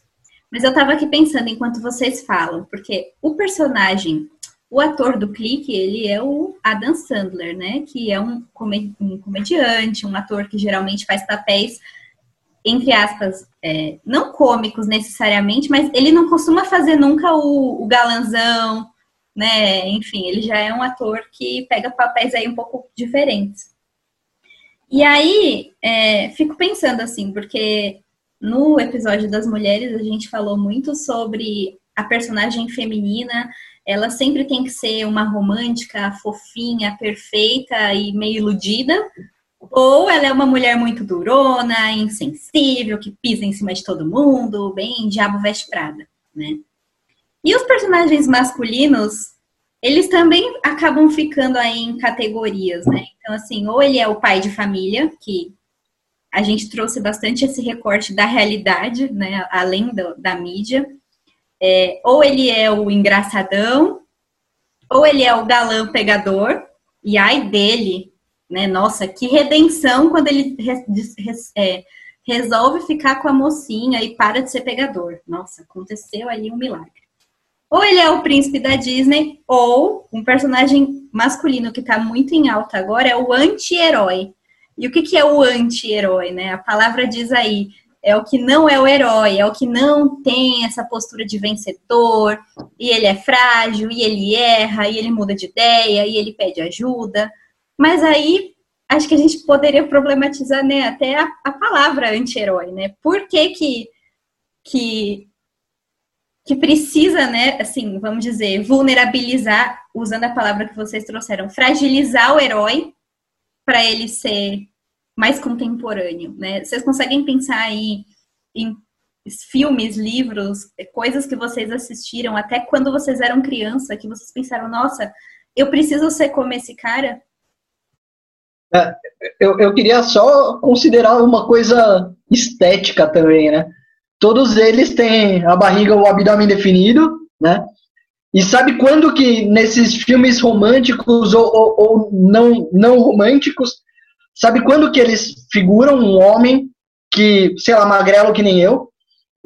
Mas eu tava aqui pensando enquanto vocês falam, porque o personagem, o ator do clique, ele é o Adam Sandler, né? Que é um, comediante, um ator que geralmente faz papéis, entre aspas, é, não cômicos necessariamente, mas ele não costuma fazer nunca o, o galanzão, né? Enfim, ele já é um ator que pega papéis aí um pouco diferentes. E aí, é, fico pensando assim, porque no episódio das mulheres a gente falou muito sobre a personagem feminina, ela sempre tem que ser uma romântica, fofinha, perfeita e meio iludida, ou ela é uma mulher muito durona, insensível, que pisa em cima de todo mundo, bem diabo veste prada, né? E os personagens masculinos, eles também acabam ficando aí em categorias, né? Então, assim, ou ele é o pai de família, que a gente trouxe bastante esse recorte da realidade, né? Além do, da mídia. É, ou ele é o engraçadão, ou ele é o galã pegador, e ai dele, né? Nossa, que redenção quando ele é, resolve ficar com a mocinha e para de ser pegador. Nossa, aconteceu ali um milagre. Ou ele é o príncipe da Disney, ou um personagem masculino que está muito em alta agora é o anti-herói. E o que, que é o anti-herói, né? A palavra diz aí, é o que não é o herói, é o que não tem essa postura de vencedor, e ele é frágil, e ele erra, e ele muda de ideia, e ele pede ajuda. Mas aí acho que a gente poderia problematizar né, até a, a palavra anti-herói, né? Por que, que, que que precisa, né, assim, vamos dizer, vulnerabilizar, usando a palavra que vocês trouxeram, fragilizar o herói para ele ser mais contemporâneo, né? Vocês conseguem pensar aí em filmes, livros, coisas que vocês assistiram até quando vocês eram criança, que vocês pensaram, nossa, eu preciso ser como esse cara? É, eu, eu queria só considerar uma coisa estética também, né? todos eles têm a barriga ou o abdômen definido, né? E sabe quando que nesses filmes românticos ou, ou, ou, não, não românticos, sabe quando que eles figuram um homem que, sei lá, magrelo que nem eu,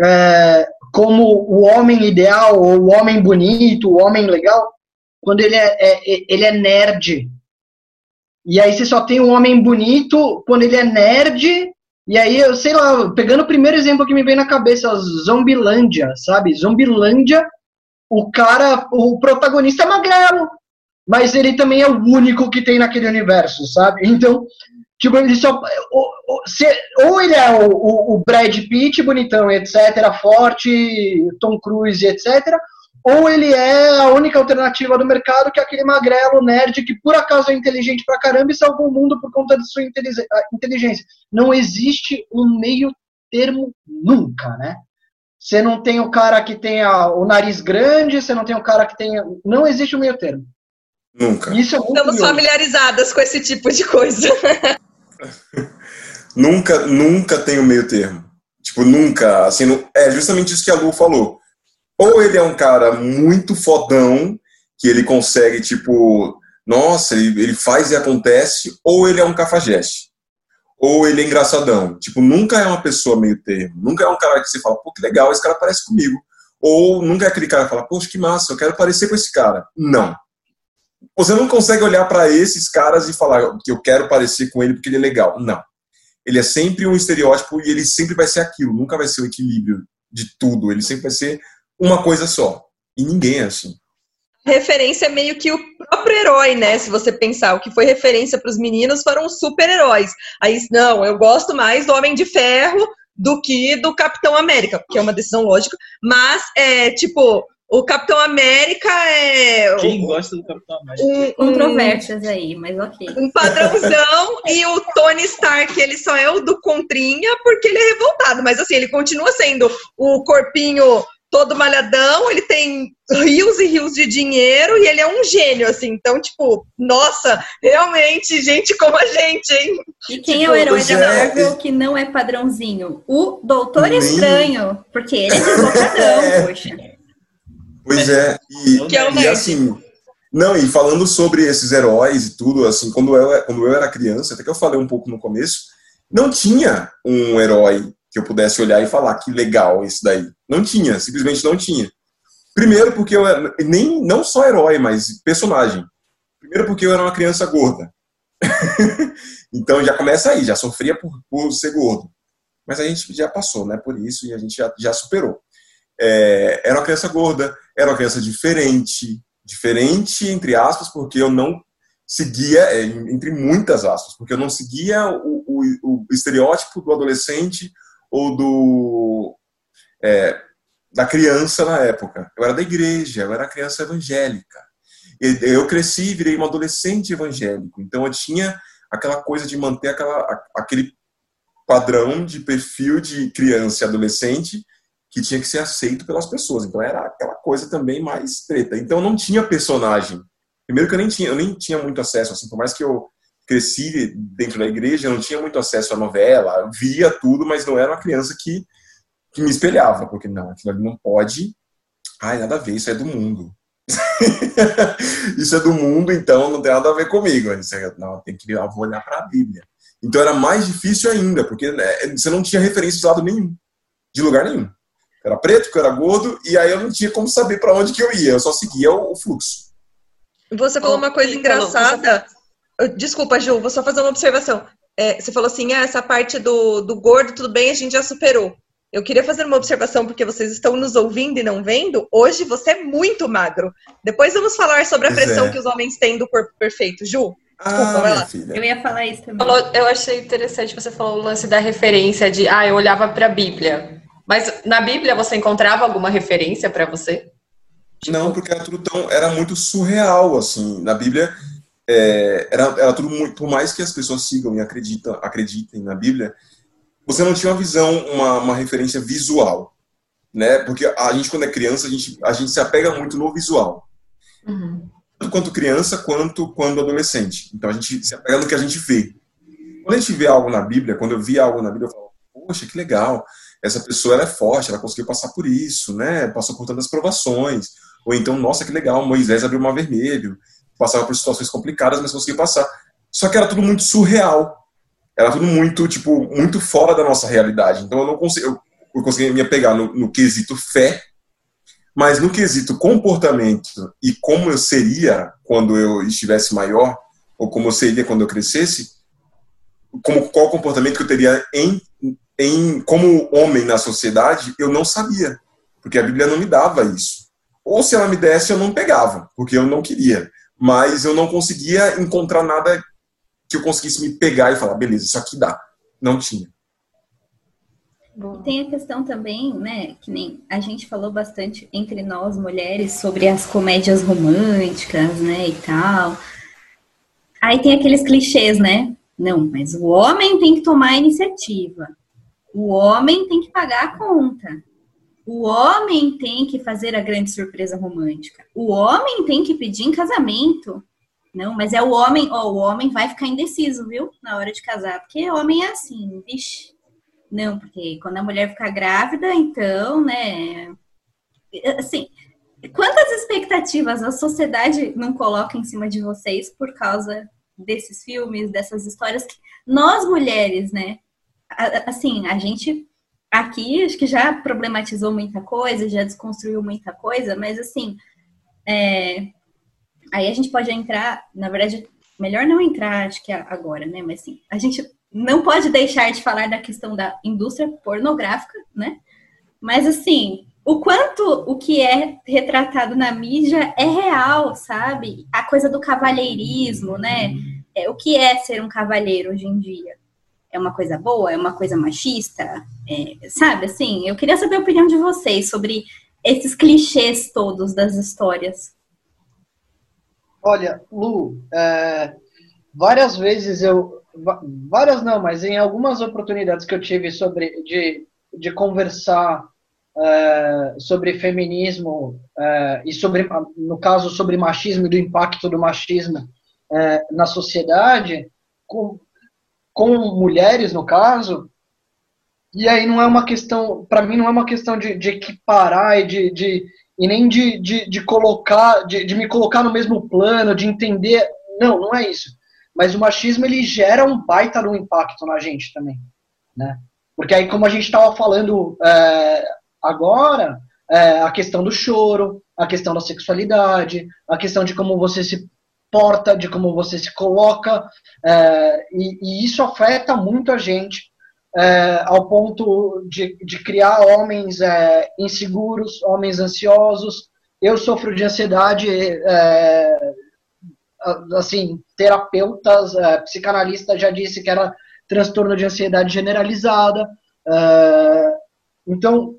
é, como o homem ideal, ou o homem bonito, o homem legal? Quando ele é, é, ele é nerd. E aí você só tem um homem bonito quando ele é nerd e aí, eu sei lá, pegando o primeiro exemplo que me vem na cabeça, Zombilândia, sabe? Zombilândia, o cara, o protagonista é magrelo, mas ele também é o único que tem naquele universo, sabe? Então, tipo, ele só. Ou, ou, se, ou ele é o, o, o Brad Pitt, bonitão, etc., forte, Tom Cruise, etc., ou ele é a única alternativa do mercado, que é aquele magrelo nerd que por acaso é inteligente pra caramba e salvou o mundo por conta de sua inteligência. Não existe um meio termo nunca, né? Você não tem o cara que tenha o nariz grande, você não tem o cara que tenha. Não existe um meio termo. Nunca. Isso é Estamos curioso. familiarizadas com esse tipo de coisa. nunca, nunca tem um meio termo. Tipo, nunca. Assim, é justamente isso que a Lu falou ou ele é um cara muito fodão, que ele consegue, tipo, nossa, ele, ele faz e acontece, ou ele é um cafajeste. Ou ele é engraçadão. Tipo, nunca é uma pessoa meio termo. Nunca é um cara que você fala, pô, que legal, esse cara parece comigo. Ou nunca é aquele cara que fala, poxa, que massa, eu quero parecer com esse cara. Não. Você não consegue olhar para esses caras e falar que eu quero parecer com ele porque ele é legal. Não. Ele é sempre um estereótipo e ele sempre vai ser aquilo, nunca vai ser o equilíbrio de tudo. Ele sempre vai ser uma coisa só. E ninguém é assim. Referência é meio que o próprio herói, né? Se você pensar, o que foi referência para os meninos foram super-heróis. Aí, não, eu gosto mais do Homem de Ferro do que do Capitão América, que é uma decisão lógica, mas é tipo, o Capitão América é. Quem gosta do Capitão América? Um, Controvérsias aí, mas ok. Um padrãozão e o Tony Stark, ele só é o do Contrinha porque ele é revoltado, mas assim, ele continua sendo o corpinho todo malhadão, ele tem rios e rios de dinheiro e ele é um gênio, assim. Então, tipo, nossa, realmente, gente como a gente, hein? E quem tipo, é o herói da é, Marvel que não é padrãozinho? O Doutor Estranho, porque ele é desbocadão, poxa. Pois é, e, que é e assim, não, e falando sobre esses heróis e tudo, assim, quando eu, quando eu era criança, até que eu falei um pouco no começo, não tinha um herói que eu pudesse olhar e falar que legal esse daí. Não tinha, simplesmente não tinha. Primeiro porque eu era, nem não só herói, mas personagem. Primeiro porque eu era uma criança gorda. então já começa aí, já sofria por, por ser gordo. Mas a gente já passou, né, por isso e a gente já, já superou. É, era uma criança gorda, era uma criança diferente, diferente entre aspas, porque eu não seguia, é, entre muitas aspas, porque eu não seguia o, o, o estereótipo do adolescente ou do é, da criança na época. Eu era da igreja, eu era criança evangélica. Eu cresci e virei um adolescente evangélico. Então eu tinha aquela coisa de manter aquela, aquele padrão de perfil de criança e adolescente que tinha que ser aceito pelas pessoas. Então era aquela coisa também mais treta. Então não tinha personagem. Primeiro que eu nem tinha, eu nem tinha muito acesso, assim, por mais que eu cresci dentro da igreja, eu não tinha muito acesso à novela, via tudo, mas não era uma criança que, que me espelhava, porque não, aquilo ali não pode. Ai, nada a ver, isso é do mundo. isso é do mundo, então não tem nada a ver comigo. Não, tem que eu vou olhar para a Bíblia. Então era mais difícil ainda, porque né, você não tinha referência de lado nenhum, de lugar nenhum. Eu era preto, eu era gordo, e aí eu não tinha como saber para onde que eu ia, eu só seguia o, o fluxo. Você falou uma coisa engraçada. Desculpa, Ju, vou só fazer uma observação. É, você falou assim, ah, essa parte do, do gordo, tudo bem, a gente já superou. Eu queria fazer uma observação, porque vocês estão nos ouvindo e não vendo. Hoje você é muito magro. Depois vamos falar sobre a pressão é. que os homens têm do corpo perfeito. Ju, desculpa, ah, vai lá. Filha. Eu ia falar isso também. Eu achei interessante você falou o lance da referência de, ah, eu olhava para a Bíblia. Mas na Bíblia você encontrava alguma referência para você? Não, porque era tudo tão, era muito surreal, assim. Na Bíblia é, era, era tudo muito, por mais que as pessoas sigam e acreditam, acreditem na Bíblia, você não tinha uma visão, uma, uma referência visual, né? Porque a gente quando é criança a gente, a gente se apega muito no visual, uhum. tanto quanto criança quanto quando adolescente. Então a gente se apega no que a gente vê. Quando a gente vê algo na Bíblia, quando eu vi algo na Bíblia, eu falo, poxa, que legal, essa pessoa é forte, ela conseguiu passar por isso, né? Passou por tantas provações. Ou então, nossa, que legal, Moisés abriu o mar vermelho passava por situações complicadas, mas conseguia passar. Só que era tudo muito surreal. Era tudo muito, tipo, muito fora da nossa realidade. Então eu não consigo, eu conseguia me apegar no, no quesito fé, mas no quesito comportamento e como eu seria quando eu estivesse maior, ou como eu seria quando eu crescesse, como, qual comportamento que eu teria em, em como homem na sociedade, eu não sabia, porque a Bíblia não me dava isso. Ou se ela me desse, eu não pegava, porque eu não queria mas eu não conseguia encontrar nada que eu conseguisse me pegar e falar, beleza, isso aqui dá. Não tinha. E tem a questão também, né, que nem a gente falou bastante entre nós mulheres sobre as comédias românticas, né, e tal. Aí tem aqueles clichês, né? Não, mas o homem tem que tomar a iniciativa. O homem tem que pagar a conta. O homem tem que fazer a grande surpresa romântica. O homem tem que pedir em casamento. Não, mas é o homem, ó, o homem vai ficar indeciso, viu? Na hora de casar, porque homem é assim, vixe. Não, porque quando a mulher ficar grávida, então, né? Assim, quantas expectativas a sociedade não coloca em cima de vocês por causa desses filmes, dessas histórias que nós mulheres, né? Assim, a gente aqui acho que já problematizou muita coisa, já desconstruiu muita coisa, mas assim, é, aí a gente pode entrar, na verdade, melhor não entrar, acho que agora, né? Mas sim, a gente não pode deixar de falar da questão da indústria pornográfica, né? Mas assim, o quanto o que é retratado na mídia é real, sabe? A coisa do cavalheirismo, né? É, o que é ser um cavalheiro hoje em dia? É uma coisa boa? É uma coisa machista? É, sabe, assim, eu queria saber a opinião de vocês sobre esses clichês todos das histórias. Olha, Lu, é, várias vezes eu, várias não, mas em algumas oportunidades que eu tive sobre de, de conversar é, sobre feminismo é, e sobre, no caso, sobre machismo e do impacto do machismo é, na sociedade, com, com mulheres, no caso, e aí não é uma questão, para mim não é uma questão de, de equiparar e de, de e nem de, de, de colocar, de, de me colocar no mesmo plano, de entender, não, não é isso. Mas o machismo ele gera um baita no impacto na gente também, né? Porque aí como a gente estava falando é, agora, é, a questão do choro, a questão da sexualidade, a questão de como você se porta, de como você se coloca, é, e, e, isso afeta muito a gente, é, ao ponto de, de criar homens é, inseguros, homens ansiosos. Eu sofro de ansiedade, é, assim, terapeutas, é, psicanalistas já disse que era transtorno de ansiedade generalizada. então,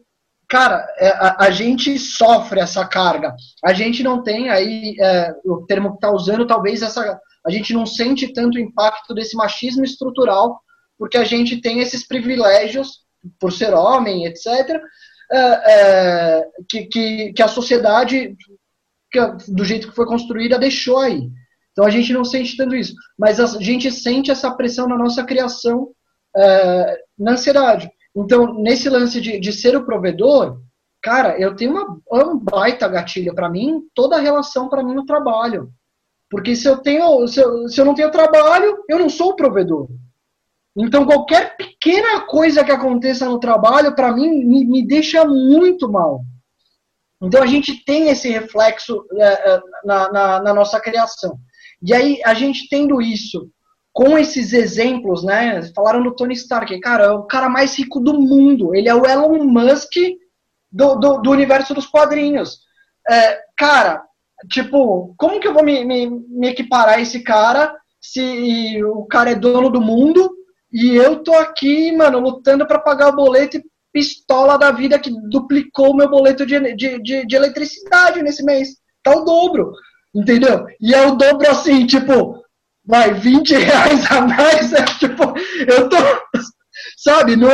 cara, é, a, a, gente sofre essa carga. A gente não tem aí, é, o termo que está usando, talvez essa, a gente não sente tanto o impacto desse machismo estrutural, porque a gente tem esses privilégios, por ser homem, etc., é, é, que, que, que, a sociedade, que, do jeito que foi construída, deixou aí. Então a gente não sente tanto isso. Mas a gente sente essa pressão na nossa criação, é, na ansiedade. Então, nesse lance de, de ser o provedor, cara, eu tenho uma, é um baita gatilho para mim, toda a relação para mim no trabalho. Porque se eu tenho, se eu, se eu não tenho trabalho, eu não sou o provedor. Então, qualquer pequena coisa que aconteça no trabalho, para mim, me, me, deixa muito mal. Então, a gente tem esse reflexo é, é na, na, na, nossa criação. E aí, a gente tendo isso com esses exemplos, né? Falaram do Tony Stark, cara, é o cara mais rico do mundo. Ele é o Elon Musk do, do, do universo dos quadrinhos. É, cara, tipo, como que eu vou me, me, me equiparar a esse cara se o cara é dono do mundo e eu tô aqui, mano, lutando para pagar o boleto e pistola da vida que duplicou o meu boleto de, de, de, de eletricidade nesse mês. Tá o dobro, entendeu? E é o dobro assim, tipo, vai, 20 reais a mais, é, tipo, eu tô, sabe, não,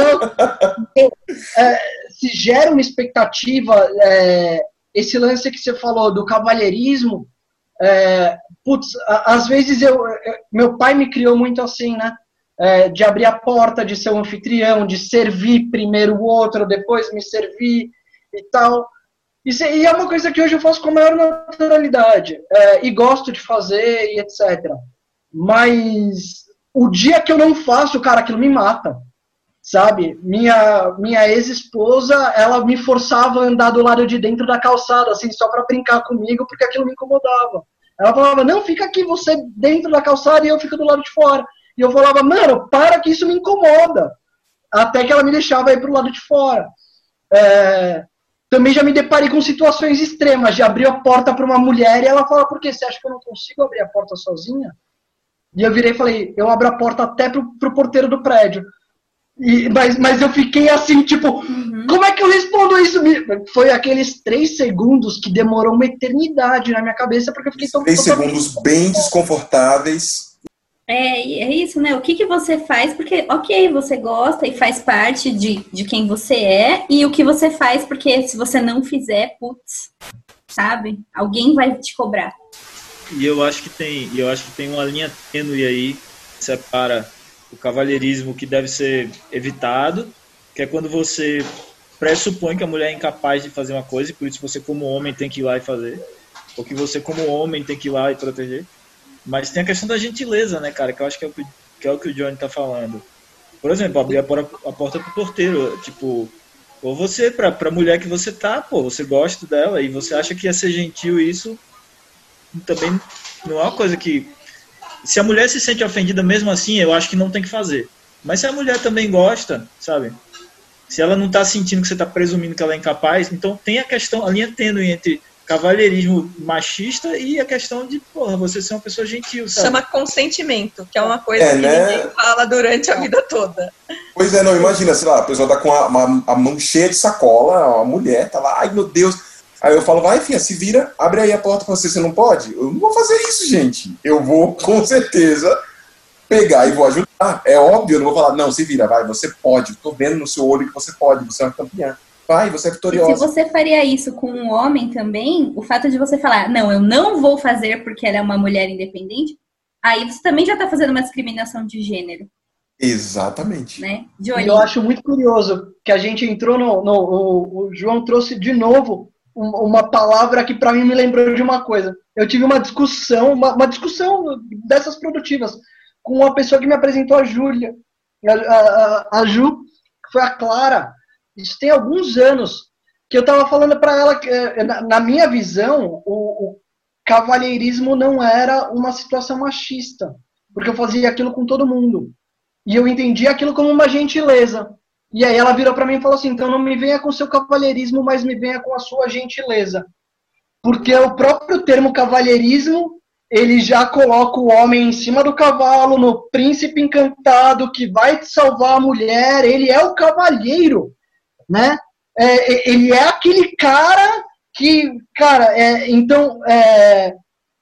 é, se gera uma expectativa, é, esse lance que você falou do cavalheirismo, é, putz, às vezes eu, meu pai me criou muito assim, né, é, de abrir a porta, de ser um anfitrião, de servir primeiro o outro, depois me servir e tal, isso, e é uma coisa que hoje eu faço com maior naturalidade, é, e gosto de fazer e etc. Mas o dia que eu não faço, cara, aquilo me mata. Sabe? Minha, minha ex-esposa, ela me forçava a andar do lado de dentro da calçada, assim, só para brincar comigo, porque aquilo me incomodava. Ela falava, não, fica aqui você dentro da calçada e eu fico do lado de fora. E eu falava, mano, para que isso me incomoda. Até que ela me deixava ir pro lado de fora. É, também já me deparei com situações extremas, de abrir a porta para uma mulher e ela fala, por que você acha que eu não consigo abrir a porta sozinha? E eu virei e falei, eu abro a porta até pro, pro porteiro do prédio. E, mas, mas eu fiquei assim, tipo, uhum. como é que eu respondo isso? Foi aqueles três segundos que demorou uma eternidade na minha cabeça, porque eu fiquei tão. Três segundos bem desconfortáveis. É, é isso, né? O que, que você faz? Porque, ok, você gosta e faz parte de, de quem você é, e o que você faz, porque se você não fizer, putz, sabe? Alguém vai te cobrar. E eu acho que tem, eu acho que tem uma linha tênue aí que separa o cavalheirismo que deve ser evitado, que é quando você pressupõe que a mulher é incapaz de fazer uma coisa e por isso você como homem tem que ir lá e fazer, ou que você como homem tem que ir lá e proteger. Mas tem a questão da gentileza, né, cara, que eu acho que é o que, que, é o, que o Johnny tá falando. Por exemplo, abrir a porta, a porta pro porteiro, tipo, ou você, pra, pra mulher que você tá, pô, você gosta dela e você acha que ia ser gentil isso também não é uma coisa que. Se a mulher se sente ofendida mesmo assim, eu acho que não tem que fazer. Mas se a mulher também gosta, sabe? Se ela não está sentindo que você está presumindo que ela é incapaz, então tem a questão, a linha tênue entre cavalheirismo machista e a questão de, porra, você ser uma pessoa gentil, sabe? Chama consentimento, que é uma coisa é, que né? ninguém fala durante a vida toda. Pois é, não, imagina, sei lá, a pessoa tá com a, uma, a mão cheia de sacola, a mulher tá lá, ai meu Deus. Aí eu falo, vai, filha, se vira, abre aí a porta pra você, você não pode? Eu não vou fazer isso, gente. Eu vou, com certeza, pegar e vou ajudar. É óbvio, eu não vou falar, não, se vira, vai, você pode. Tô vendo no seu olho que você pode, você é uma campeã. Vai, você é vitoriosa. E se você faria isso com um homem também, o fato de você falar, não, eu não vou fazer porque ela é uma mulher independente, aí você também já está fazendo uma discriminação de gênero. Exatamente. Né? Eu acho muito curioso que a gente entrou no. no o, o João trouxe de novo uma palavra que para mim me lembrou de uma coisa. Eu tive uma discussão, uma, uma, discussão dessas produtivas, com uma pessoa que me apresentou a Júlia, a, a, a Ju, que foi a Clara. Isso tem alguns anos que eu estava falando para ela que, eh, na, minha visão, o, o cavalheirismo não era uma situação machista, porque eu fazia aquilo com todo mundo. E eu entendi aquilo como uma gentileza. E aí ela virou para mim e falou assim: então não me venha com seu cavalheirismo, mas me venha com a sua gentileza. Porque o próprio termo cavalheirismo ele já coloca o homem em cima do cavalo, no príncipe encantado que vai salvar a mulher. Ele é o cavalheiro né? É, ele é aquele cara que, cara, é, então, é,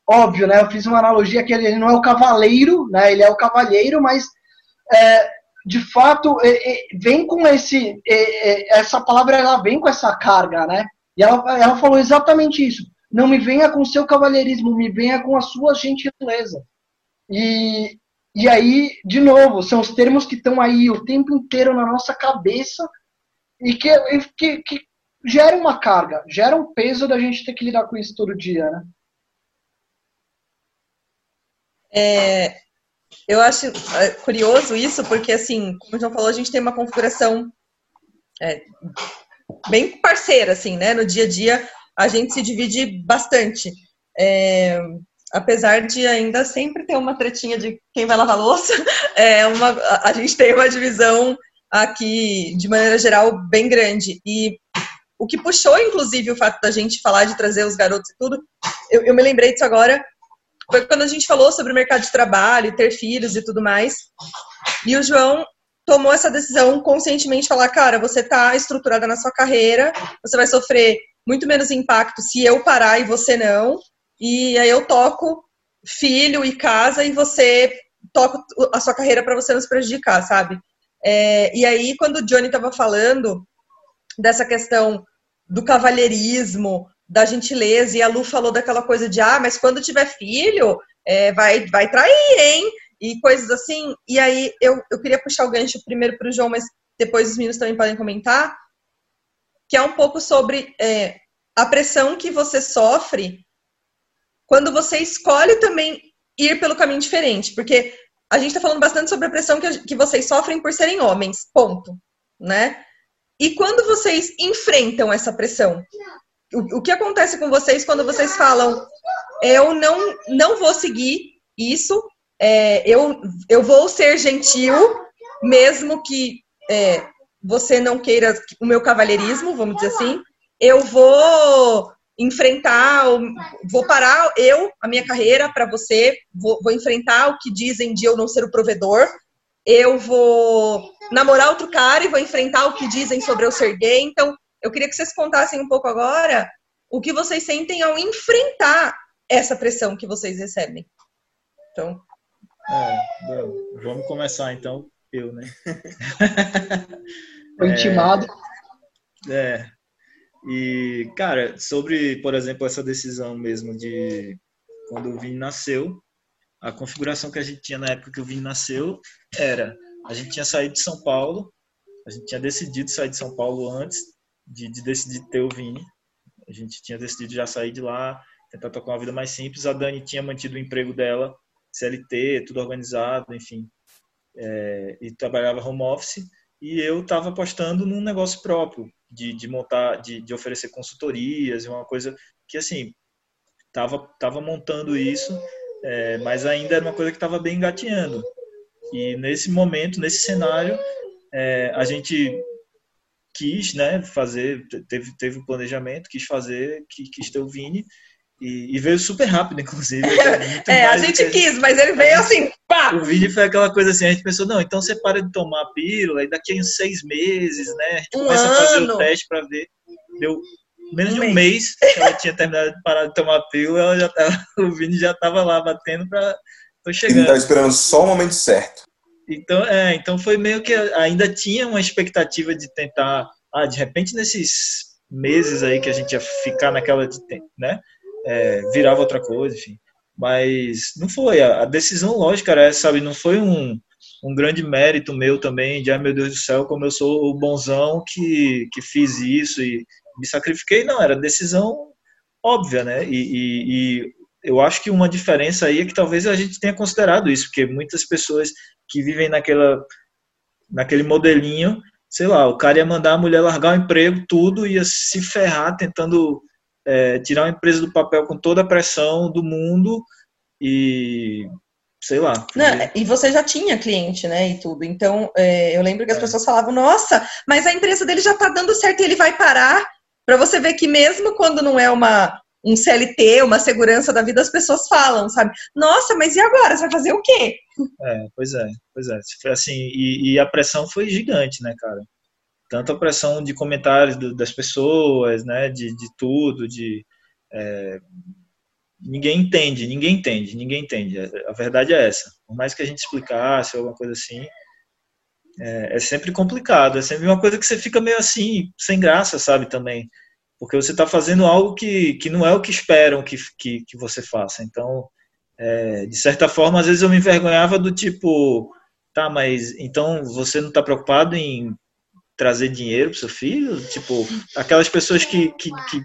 óbvio, né? Eu fiz uma analogia que ele não é o cavaleiro, né? Ele é o cavalheiro, mas é, de fato é, é, vem com esse, essa palavra ela vem com essa carga, né? E ela, ela falou exatamente isso. Não me venha com seu cavalheirismo, me venha com a sua gentileza. E, e aí, de novo, são os termos que estão aí o tempo inteiro na nossa cabeça e que, que, que gera uma carga, gera um peso da gente ter que lidar com isso todo dia, né? É, eu acho é, curioso isso, porque, assim, como o João falou, a gente tem uma configuração é, bem parceira, assim, né? No dia a dia, a gente se divide bastante. É, apesar de ainda sempre ter uma tretinha de quem vai lavar louça, é uma, a gente tem uma divisão aqui, de maneira geral, bem grande. E o que puxou, inclusive, o fato da gente falar de trazer os garotos e tudo, eu, eu me lembrei disso agora, foi quando a gente falou sobre o mercado de trabalho, ter filhos e tudo mais. E o João tomou essa decisão conscientemente, falar, cara, você tá estruturada na sua carreira, você vai sofrer muito menos impacto se eu parar e você não. E aí eu toco filho e casa e você toca a sua carreira para você não se prejudicar, sabe? É, e aí, quando o Johnny estava falando dessa questão do cavalheirismo, da gentileza, e a Lu falou daquela coisa de, ah, mas quando tiver filho, é, vai, vai trair, hein? E coisas assim. E aí, eu, eu queria puxar o gancho primeiro para o João, mas depois os meninos também podem comentar, que é um pouco sobre é, a pressão que você sofre quando você escolhe também ir pelo caminho diferente. Porque a gente está falando bastante sobre a pressão que, que vocês sofrem por serem homens, ponto, né? E quando vocês enfrentam essa pressão, o, o que acontece com vocês quando vocês falam, eu não, não vou seguir isso, é, eu, eu vou ser gentil, mesmo que é, você não queira o meu cavalheirismo, vamos dizer assim, eu vou enfrentar, vou parar eu, a minha carreira para você, vou, vou, enfrentar o que dizem de eu não ser o provedor, eu vou namorar outro cara e vou enfrentar o que dizem sobre eu ser gay. Então, eu queria que vocês contassem um pouco agora o que vocês sentem ao enfrentar essa pressão que vocês recebem. Então. É, vamos começar então, eu, né? Foi intimado. É, é, e, cara, sobre, por exemplo, essa decisão mesmo de quando o Vini nasceu, a configuração que a gente tinha na época que o Vini nasceu era: a gente tinha saído de São Paulo, a gente tinha decidido sair de São Paulo antes de, de decidir ter o Vini. A gente tinha decidido já sair de lá, tentar tocar uma vida mais simples. A Dani tinha mantido o emprego dela, CLT, tudo organizado, enfim, é, e trabalhava home office. E eu estava apostando num negócio próprio, de, de montar, de, de oferecer consultorias, uma coisa que, assim, tava, tava montando isso, é, mas ainda era uma coisa que estava bem engateando. E nesse momento, nesse cenário, é, a gente quis né, fazer, teve, teve o um planejamento, quis fazer, quis ter o Vini, e, e, veio super rápido, inclusive. é, a gente que quis, mas ele veio assim, pá! O Vini foi aquela coisa assim, a gente pensou, não, então você para de tomar a pílula, e daqui a uns seis meses, né, a gente um começa ano. a fazer o teste para ver. Deu menos um de um mês, mês ela tinha terminado de parar de tomar a pílula, ela já tava, o Vini já estava lá batendo para tô chegando. Ele estava esperando só o momento certo. Então, é, então foi meio que ainda tinha uma expectativa de tentar, ah, de repente nesses meses aí que a gente ia ficar naquela, né, é, virava outra coisa, enfim. Mas não foi, a, decisão lógica era sabe, não foi um, um grande mérito meu também, de, ai meu Deus do céu, como eu sou o bonzão que, que fiz isso e me sacrifiquei, não, era decisão óbvia, né, e, e, e eu acho que uma diferença aí é que talvez a gente tenha considerado isso, porque muitas pessoas que vivem naquela, naquele modelinho, sei lá, o cara ia mandar a mulher largar o emprego, tudo, ia se ferrar tentando é, tirar uma empresa do papel com toda a pressão do mundo e sei lá. Não, e você já tinha cliente, né, e tudo. Então, é, eu lembro que as é. pessoas falavam, nossa, mas a empresa dele já tá dando certo e ele vai parar. Para você ver que mesmo quando não é uma um CLT, uma segurança da vida, as pessoas falam, sabe? Nossa, mas e agora? Você vai fazer o quê? É, pois é, pois é. Assim, e, e a pressão foi gigante, né, cara? Tanto a pressão de comentários do, das pessoas, né, de, de tudo, de... É, ninguém entende, ninguém entende, ninguém entende. A verdade é essa. Por mais que a gente explicasse alguma coisa assim, é, é sempre complicado. É sempre uma coisa que você fica meio assim, sem graça, sabe, também porque você está fazendo algo que, que não é o que esperam que, que, que você faça. Então, é, de certa forma, às vezes eu me envergonhava do tipo, tá, mas então você não está preocupado em trazer dinheiro para seu filho? Tipo, aquelas pessoas que, que, que,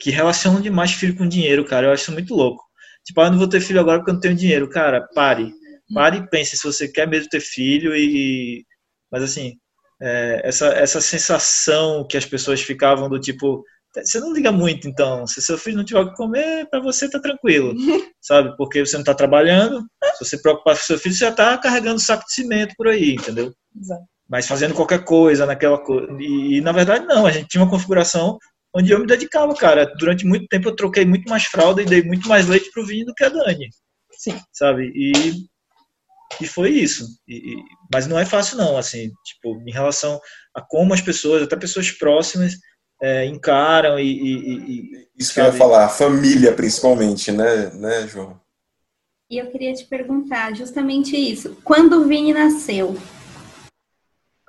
que, relacionam demais filho com dinheiro, cara, eu acho isso muito louco. Tipo, ah, eu não vou ter filho agora porque eu não tenho dinheiro. Cara, pare. Pare e pense se você quer mesmo ter filho e... Mas assim, é, essa, essa sensação que as pessoas ficavam do tipo, você não liga muito, então. Se seu filho não tiver o que comer, para você tá tranquilo, sabe? Porque você não tá trabalhando. Se você preocupar com seu filho, você já tá carregando saco de cimento por aí, entendeu? Exato. Mas fazendo qualquer coisa naquela coisa. E, e, na verdade, não. A gente tinha uma configuração onde eu me dedicava, cara. Durante muito tempo eu troquei muito mais fralda e dei muito mais leite pro vinho do que a Dani. Sim. Sabe? E, e foi isso. E, mas não é fácil, não, assim. Tipo, em relação a como as pessoas, até pessoas próximas é, encaram e, e, e Isso que eu ia falar, família principalmente, né, né, João? E eu queria te perguntar justamente isso. Quando o Vini nasceu,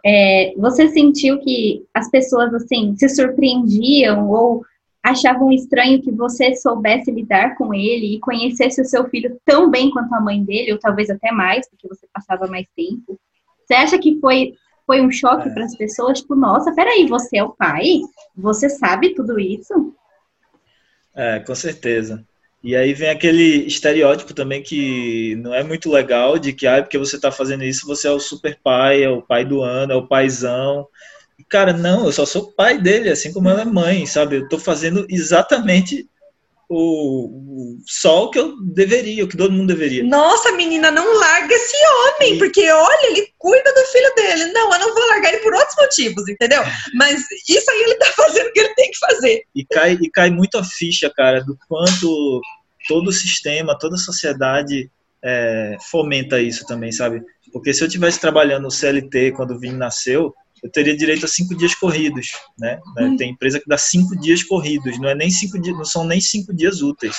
é, você sentiu que as pessoas assim se surpreendiam ou achavam estranho que você soubesse lidar com ele e conhecesse o seu filho tão bem quanto a mãe dele, ou talvez até mais, porque você passava mais tempo? Você acha que foi foi um choque é. para as pessoas, tipo, nossa, peraí, você é o pai? Você sabe tudo isso? É, com certeza. E aí vem aquele estereótipo também que não é muito legal, de que, ah, porque você está fazendo isso, você é o super pai, é o pai do ano, é o paizão. E, cara, não, eu só sou pai dele, assim como ela é mãe, sabe? Eu estou fazendo exatamente o, o sol que eu deveria, o que todo mundo deveria. Nossa, menina, não larga esse homem, e... porque olha, ele cuida do filho dele. Não, eu não vou largar ele por outros motivos, entendeu? Mas isso aí ele tá fazendo o que ele tem que fazer. E cai, e cai muito a ficha, cara, do quanto todo o sistema, toda a sociedade é, fomenta isso também, sabe? Porque se eu tivesse trabalhando no CLT quando o Vini nasceu, eu teria direito a cinco dias corridos, né? Hum. Tem empresa que dá cinco dias corridos, não é nem cinco dias, não são nem cinco dias úteis.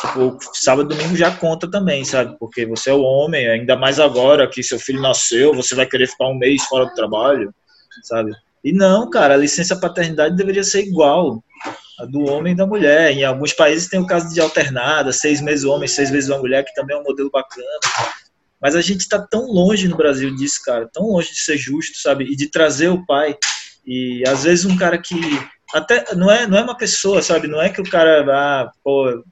Tipo, sábado e domingo já conta também, sabe? Porque você é o homem, ainda mais agora que seu filho nasceu, você vai querer ficar um mês fora do trabalho, sabe? E não, cara, a licença paternidade deveria ser igual a do homem e da mulher. Em alguns países tem o caso de alternada, seis meses homem, seis meses uma mulher, que também é um modelo bacana. Mas a gente está tão longe no Brasil disso, cara, tão longe de ser justo, sabe? E de trazer o pai. E às vezes um cara que até não é não é uma pessoa, sabe? Não é que o cara ah, pô,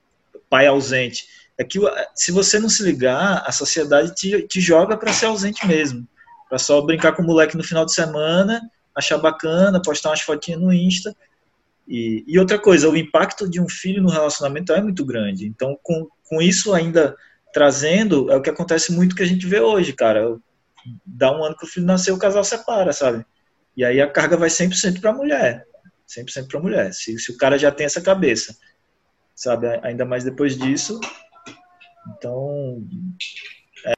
pai ausente. É que se você não se ligar, a sociedade te, te joga para ser ausente mesmo, para só brincar com o moleque no final de semana, achar bacana, postar umas fotinhas no Insta E, e, outra coisa, o impacto de um filho no relacionamento é muito grande. Então, com, com isso ainda trazendo, é o que acontece muito que a gente vê hoje, cara. Dá um ano que o filho nasceu, o casal separa, sabe? E aí a carga vai 100% para a mulher. 100% para a mulher. Se, se o cara já tem essa cabeça, sabe? Ainda mais depois disso. Então, é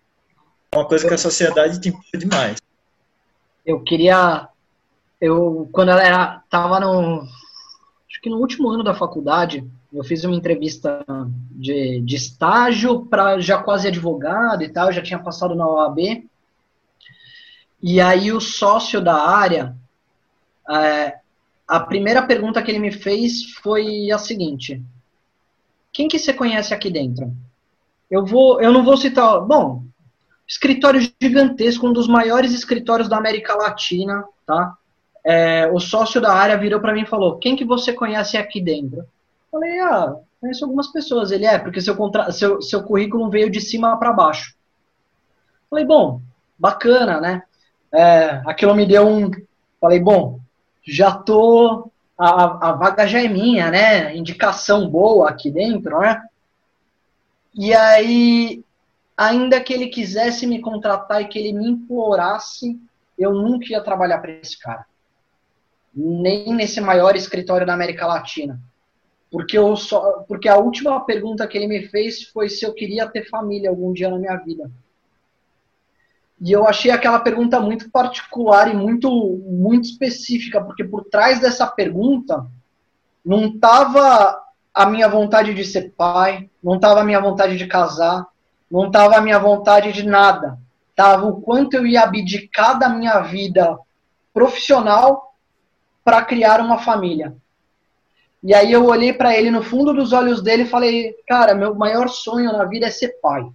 uma coisa que a sociedade te impõe demais. Eu queria. Eu, quando ela era, tava no acho que no último ano da faculdade, eu fiz uma entrevista de, de estágio para já quase advogado e tal, já tinha passado na OAB. E aí o sócio da área, é, a primeira pergunta que ele me fez foi a seguinte: quem que você conhece aqui dentro? Eu vou, eu não vou citar, bom, escritório gigantesco, um dos maiores escritórios da América Latina, tá? é, o sócio da área virou para mim e falou: Quem que você conhece aqui dentro? Falei: Ah, conheço algumas pessoas. Ele é, porque seu, contra... seu, seu currículo veio de cima para baixo. Falei: Bom, bacana, né? É, aquilo me deu um. Falei: Bom, já tô. A, a vaga já é minha, né? Indicação boa aqui dentro, né? E aí, ainda que ele quisesse me contratar e que ele me implorasse, eu nunca ia trabalhar para esse cara nem nesse maior escritório da América Latina. Porque, eu só, porque a última pergunta que ele me fez foi se eu queria ter família algum dia na minha vida. E eu achei aquela pergunta muito particular e muito, muito específica, porque por trás dessa pergunta não estava a minha vontade de ser pai, não estava a minha vontade de casar, não estava a minha vontade de nada. Estava o quanto eu ia abdicar da minha vida profissional para criar uma família. E aí eu olhei para ele no fundo dos olhos dele e falei: "Cara, meu maior sonho na vida é ser pai.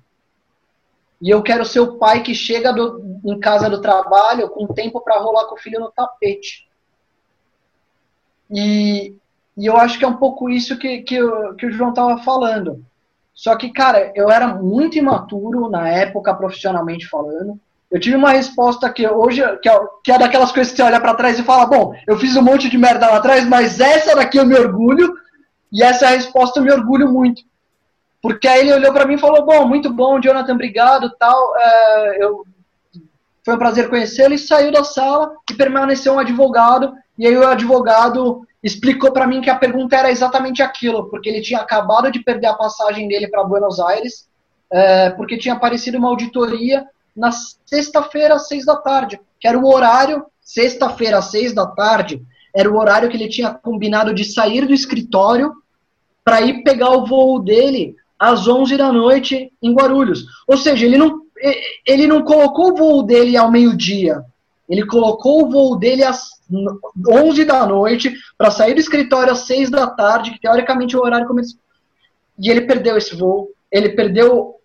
E eu quero ser o pai que chega do, em casa do trabalho com tempo para rolar com o filho no tapete." E, e eu acho que é um pouco isso que, que, que o João estava falando. Só que, cara, eu era muito imaturo na época, profissionalmente falando. Eu tive uma resposta que hoje, que é, que é daquelas coisas que você olha para trás e fala: Bom, eu fiz um monte de merda lá atrás, mas essa daqui eu me orgulho, e essa resposta eu me orgulho muito. Porque aí ele olhou para mim e falou: Bom, muito bom, Jonathan, obrigado, tal. É, eu, foi um prazer conhecê-lo. E saiu da sala e permaneceu um advogado. E aí o advogado explicou para mim que a pergunta era exatamente aquilo, porque ele tinha acabado de perder a passagem dele para Buenos Aires, é, porque tinha aparecido uma auditoria na sexta-feira, às seis da tarde, que era o horário, sexta-feira, às seis da tarde, era o horário que ele tinha combinado de sair do escritório para ir pegar o voo dele às onze da noite em Guarulhos. Ou seja, ele não, ele não colocou o voo dele ao meio-dia, ele colocou o voo dele às 11 da noite para sair do escritório às 6 da tarde, que teoricamente é o horário começou. E ele perdeu esse voo, ele perdeu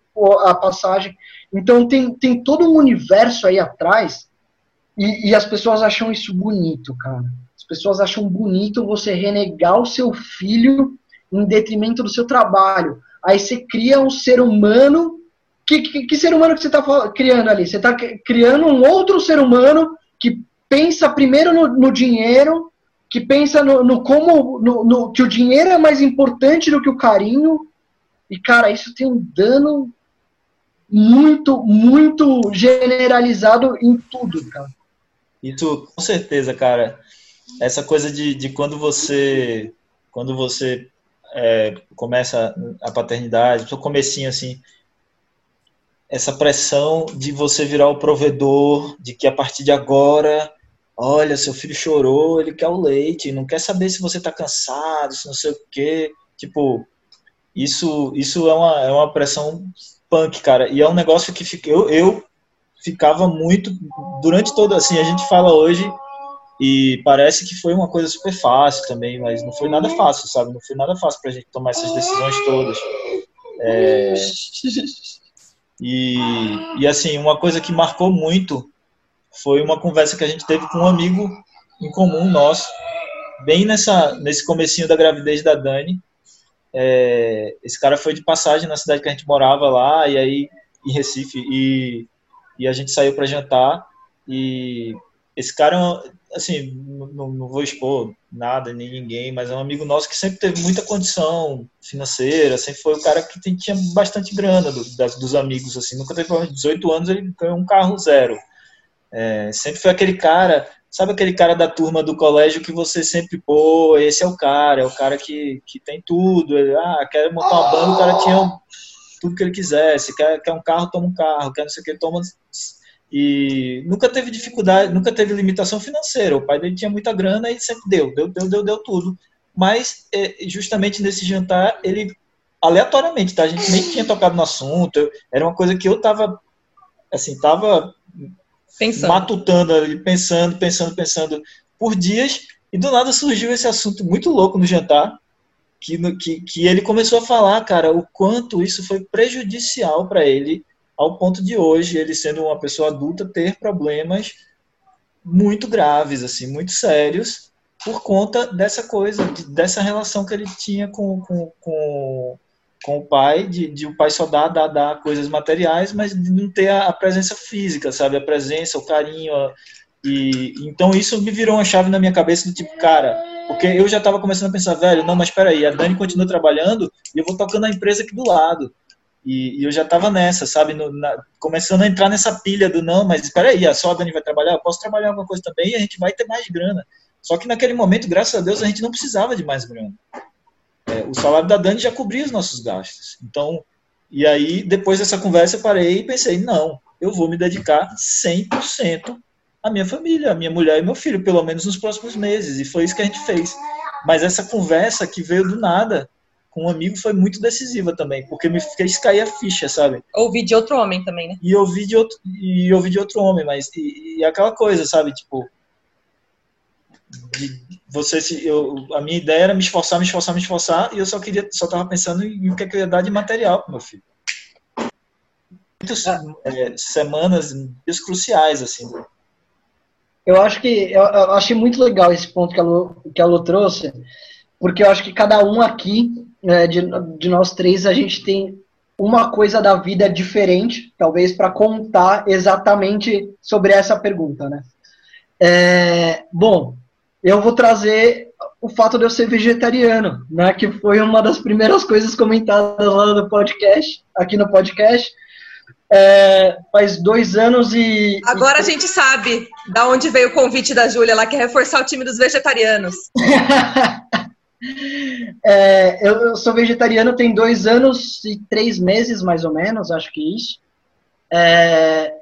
a passagem. Então tem, tem todo um universo aí atrás e, e, as pessoas acham isso bonito, cara. As pessoas acham bonito você renegar o seu filho em detrimento do seu trabalho. Aí você cria um ser humano. Que, que, que ser humano que você está criando ali? Você está criando um outro ser humano que pensa primeiro no, no dinheiro, que pensa no, no como no, no, que o dinheiro é mais importante do que o carinho. E, cara, isso tem um dano muito, muito generalizado em tudo, cara. Isso, com certeza, cara. Essa coisa de, de quando você quando você é, começa a paternidade, o comecinho assim, essa pressão de você virar o provedor, de que a partir de agora, olha, seu filho chorou, ele quer o leite, não quer saber se você está cansado, se não sei o quê. Tipo, isso, isso é, uma, é uma pressão punk, cara. E é um negócio que fica, eu, eu ficava muito durante todo assim, a gente fala hoje e parece que foi uma coisa super fácil também, mas não foi nada fácil, sabe? Não foi nada fácil pra gente tomar essas decisões todas. É... E, e assim, uma coisa que marcou muito foi uma conversa que a gente teve com um amigo em comum nosso, bem nessa nesse comecinho da gravidez da Dani, é, esse cara foi de passagem na cidade que a gente morava lá, e aí em Recife, e, e a gente saiu para jantar. E esse cara assim, não, não, vou expor nada nem ninguém, mas é um amigo nosso que sempre teve muita condição financeira, sempre foi o cara que tinha bastante grana do, das, dos amigos, assim, nunca teve problema. 18 anos ele ganhou um carro zero. É, sempre foi aquele cara, sabe aquele cara da turma do colégio que você sempre, pô, esse é o cara, é o cara que, que tem tudo, ele, ah, quer montar uma banda, o cara tinha tudo que ele quisesse, quer, quer um carro, toma um carro, quer não sei o que, toma e nunca teve dificuldade, nunca teve limitação financeira. O pai dele tinha muita grana e sempre deu, deu, deu, deu, deu tudo. Mas é, justamente nesse jantar, ele aleatoriamente, tá? A gente nem tinha tocado no assunto. Era uma coisa que eu tava assim, tava pensando. matutando ali, pensando, pensando, pensando por dias, e do nada surgiu esse assunto muito louco no jantar, que, que, que ele começou a falar, cara, o quanto isso foi prejudicial para ele ao ponto de hoje, ele sendo uma pessoa adulta, ter problemas muito graves, assim, muito sérios, por conta dessa coisa, de, dessa relação que ele tinha com, com, com, com o pai, de, de o pai só dar, dar, dar coisas materiais, mas de não ter a, a presença física, sabe? A presença, o carinho. E então isso me virou uma chave na minha cabeça do tipo, cara, porque eu já estava começando a pensar, velho, não, mas espera aí, a Dani continua trabalhando e eu vou tocando a empresa aqui do lado. E, e eu já estava nessa, sabe? No, na, começando a entrar nessa pilha do não, mas espera aí, a só a Dani vai trabalhar, eu posso trabalhar alguma coisa também e a gente vai ter mais grana. Só que naquele momento, graças a Deus, a gente não precisava de mais grana. É, o salário da Dani já cobria os nossos gastos. Então, e aí, depois dessa conversa, eu parei e pensei, não, eu vou me dedicar 100% à minha família, à minha mulher e meu filho, pelo menos nos próximos meses. E foi isso que a gente fez. Mas essa conversa que veio do nada, com um amigo foi muito decisiva também, porque me fez cair a ficha, sabe? Ouvi de outro homem também, né? E ouvi de outro, e ouvi de outro homem, mas e, e aquela coisa, sabe? Tipo, de você se eu, a minha ideia era me esforçar, me esforçar, me esforçar, e eu só queria, só tava pensando em, o que, é que eu ia dar de material pro meu filho. Muitas é, semanas, dias cruciais, assim. Eu acho que eu, eu achei muito legal esse ponto que a Lu, que a Lu trouxe, porque eu acho que cada um aqui é, de, de nós três, a gente tem uma coisa da vida diferente, talvez, para contar exatamente sobre essa pergunta, né? É, bom, eu vou trazer o fato de eu ser vegetariano, né? Que foi uma das primeiras coisas comentadas lá no podcast, aqui no podcast. É, faz dois anos e. Agora e... a gente sabe da onde veio o convite da Júlia, ela quer reforçar o time dos vegetarianos. É, eu, eu, sou vegetariano tem dois anos e três meses, mais ou menos, acho que isso. É,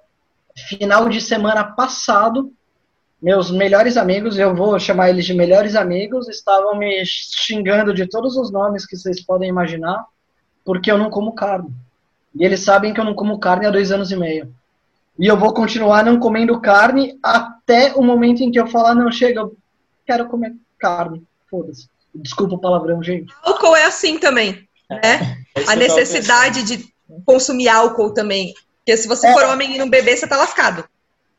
final de semana passado, meus melhores amigos, eu vou chamar eles de melhores amigos, estavam me xingando de todos os nomes que vocês podem imaginar, porque eu não como carne. E eles sabem que eu não como carne há dois anos e meio. E eu vou continuar não comendo carne até o momento em que eu falar, não, chega, eu quero comer carne. Foda-se. Desculpa o palavrão, gente. Álcool é assim também, é, né? É a necessidade de consumir álcool também. Porque se você é. for homem e não beber, você tá lascado.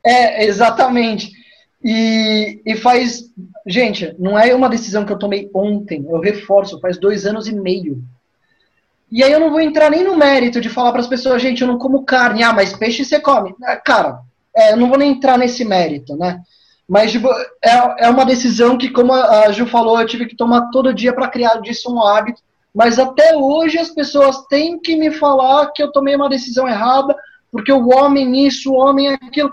É, exatamente. E, e faz. Gente, não é uma decisão que eu tomei ontem, eu reforço, faz dois anos e meio. E aí eu não vou entrar nem no mérito de falar para as pessoas, gente, eu não como carne, ah, mas peixe você come. Cara, é, eu não vou nem entrar nesse mérito, né? Mas tipo, é, é uma decisão que, como a Ju falou, eu tive que tomar todo dia para criar disso um hábito. Mas até hoje as pessoas têm que me falar que eu tomei uma decisão errada, porque o homem isso, o homem aquilo.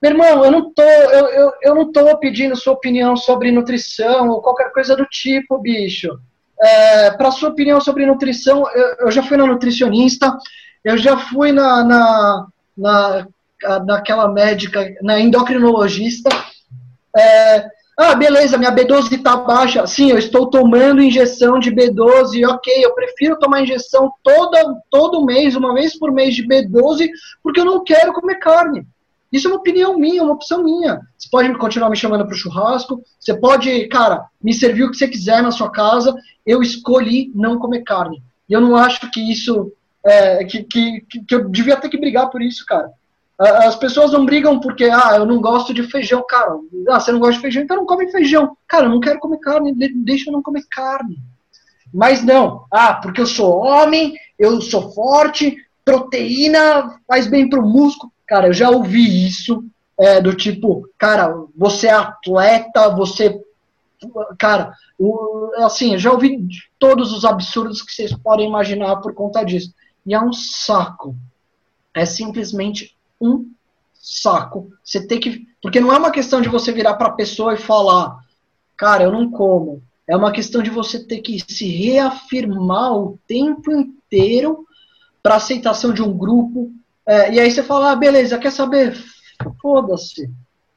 Meu irmão, eu não tô, eu, eu, eu não tô pedindo sua opinião sobre nutrição ou qualquer coisa do tipo, bicho. É, para sua opinião sobre nutrição, eu, eu, já fui na nutricionista, eu já fui na, na, na naquela médica, na endocrinologista, é, ah, beleza, minha B12 está baixa. Sim, eu estou tomando injeção de B12, ok, eu prefiro tomar injeção toda, todo mês, uma vez por mês de B12, porque eu não quero comer carne. Isso é uma opinião minha, uma opção minha. Você pode continuar me chamando para o churrasco, você pode, cara, me servir o que você quiser na sua casa. Eu escolhi não comer carne. E eu não acho que isso. É, que, que, que eu devia ter que brigar por isso, cara. As pessoas não brigam porque, ah, eu não gosto de feijão, cara. Ah, você não gosta de feijão, então não come feijão. Cara, eu não quero comer carne, deixa eu não comer carne. Mas não, ah, porque eu sou homem, eu sou forte, proteína faz bem pro músculo. Cara, eu já ouvi isso é, do tipo, cara, você é atleta, você. Cara, o, assim, eu já ouvi todos os absurdos que vocês podem imaginar por conta disso. E é um saco. É simplesmente um saco. Você tem que. Porque não é uma questão de você virar para a pessoa e falar, cara, eu não como. É uma questão de você ter que se reafirmar o tempo inteiro para aceitação de um grupo. É, e aí você fala, ah, beleza, quer saber? Foda-se.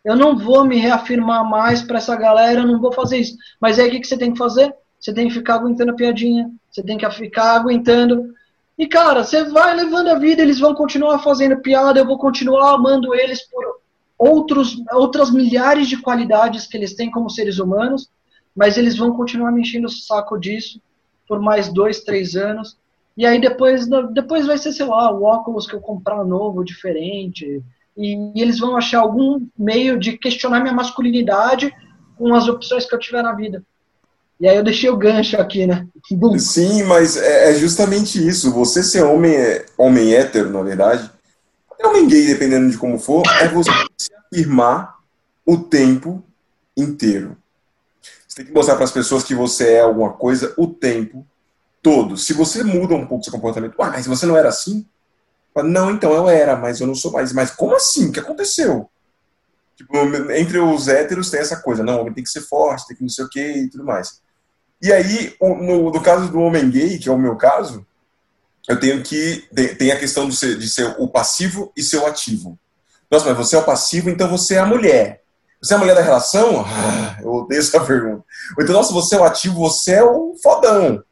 Eu não vou me reafirmar mais para essa galera, não vou fazer isso. Mas aí o que, que você tem que fazer? Você tem que ficar aguentando a piadinha, você tem que ficar aguentando. E cara, você vai levando a vida, eles vão continuar fazendo piada, eu vou continuar amando eles por outros, outras milhares de qualidades que eles têm como seres humanos mas eles vão continuar me enchendo o saco disso por mais dois, três anos. E aí depois, depois vai ser, sei lá, o óculos que eu comprar novo, diferente. E, eles vão achar algum meio de questionar minha masculinidade com as opções que eu tiver na vida. E aí eu deixei o gancho aqui, né? Bum. Sim, mas é, é justamente isso. Você ser homem, homem hétero, na verdade, homem gay, dependendo de como for, é você se afirmar o tempo inteiro. Você tem que mostrar para as pessoas que você é alguma coisa o tempo todo. Se você muda um pouco seu comportamento, ah, mas você não era assim? Não, então eu era, mas eu não sou mais. Mas como assim? O que aconteceu? Tipo, entre os héteros tem essa coisa, não, o homem tem que ser forte, tem que não sei o que e tudo mais. E aí, no, no, caso do homem gay, que é o meu caso, eu tenho que. Tem a questão de ser, de ser o passivo e ser o ativo. Nossa, mas você é o passivo, então você é a mulher. Você é a mulher da relação? Ah, eu odeio essa pergunta. Ou então, nossa, você é o ativo, você é o fodão.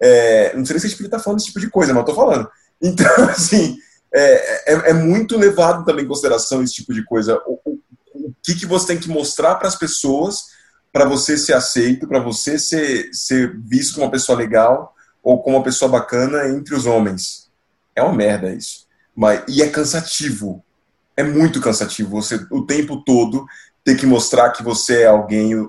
É, não sei se a gente tá falando desse tipo de coisa, mas eu falando. Então, assim, é, é, é, muito levado também em consideração esse tipo de coisa. O, o, o que, que você tem que mostrar para as pessoas para você ser aceito, para você ser, ser visto como uma pessoa legal ou como uma pessoa bacana entre os homens. É uma merda isso. Mas, e é cansativo. É muito cansativo. Você o tempo todo ter que mostrar que você é alguém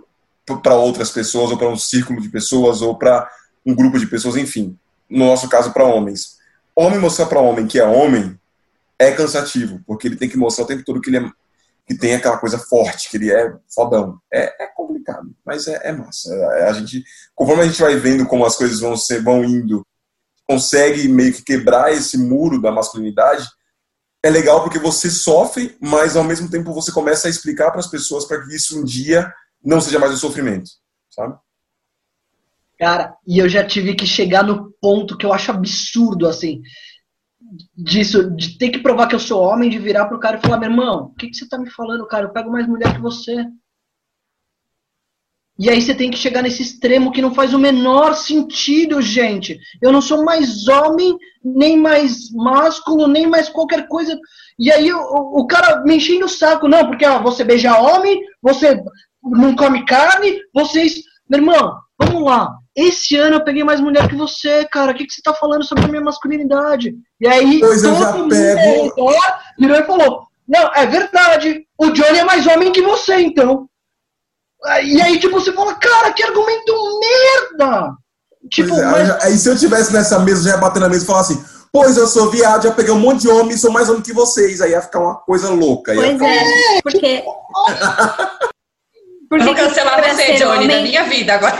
para outras pessoas, ou para um círculo de pessoas, ou para um grupo de pessoas, enfim. No nosso caso, para homens. Homem mostrar para homem que é homem é cansativo, porque ele tem que mostrar o tempo todo que ele é, que tem aquela coisa forte, que ele é fodão. É, é complicado, mas é, é massa. É, a gente, conforme a gente vai vendo como as coisas vão ser, vão indo, consegue meio que quebrar esse muro da masculinidade, é legal porque você sofre, mas ao mesmo tempo você começa a explicar para as pessoas para que isso um dia não seja mais um sofrimento, sabe? Cara, e eu já tive que chegar no ponto que eu acho absurdo, assim, disso, de ter que provar que eu sou homem, de virar pro cara e falar, meu irmão, o que, que você tá me falando, cara? Eu pego mais mulher que você. E aí você tem que chegar nesse extremo que não faz o menor sentido, gente. Eu não sou mais homem, nem mais másculo, nem mais qualquer coisa. E aí o, o cara me enchendo o saco. Não, porque ó, você beija homem, você não come carne, vocês... Meu irmão, vamos lá. Esse ano eu peguei mais mulher que você, cara. O que, que você tá falando sobre a minha masculinidade? E aí pois todo eu já mundo pego. virou e falou, não, é verdade. O Johnny é mais homem que você, então. E aí, tipo, você fala, cara, que argumento merda! Tipo, é, mas... aí se eu tivesse nessa mesa, já ia bater na mesa e falar assim, pois eu sou viado, já peguei um monte de homem, sou mais homem que vocês. Aí ia ficar uma coisa louca. Pois ficar... é, porque... porque Vou cancelar você, Johnny, homem... da minha vida agora.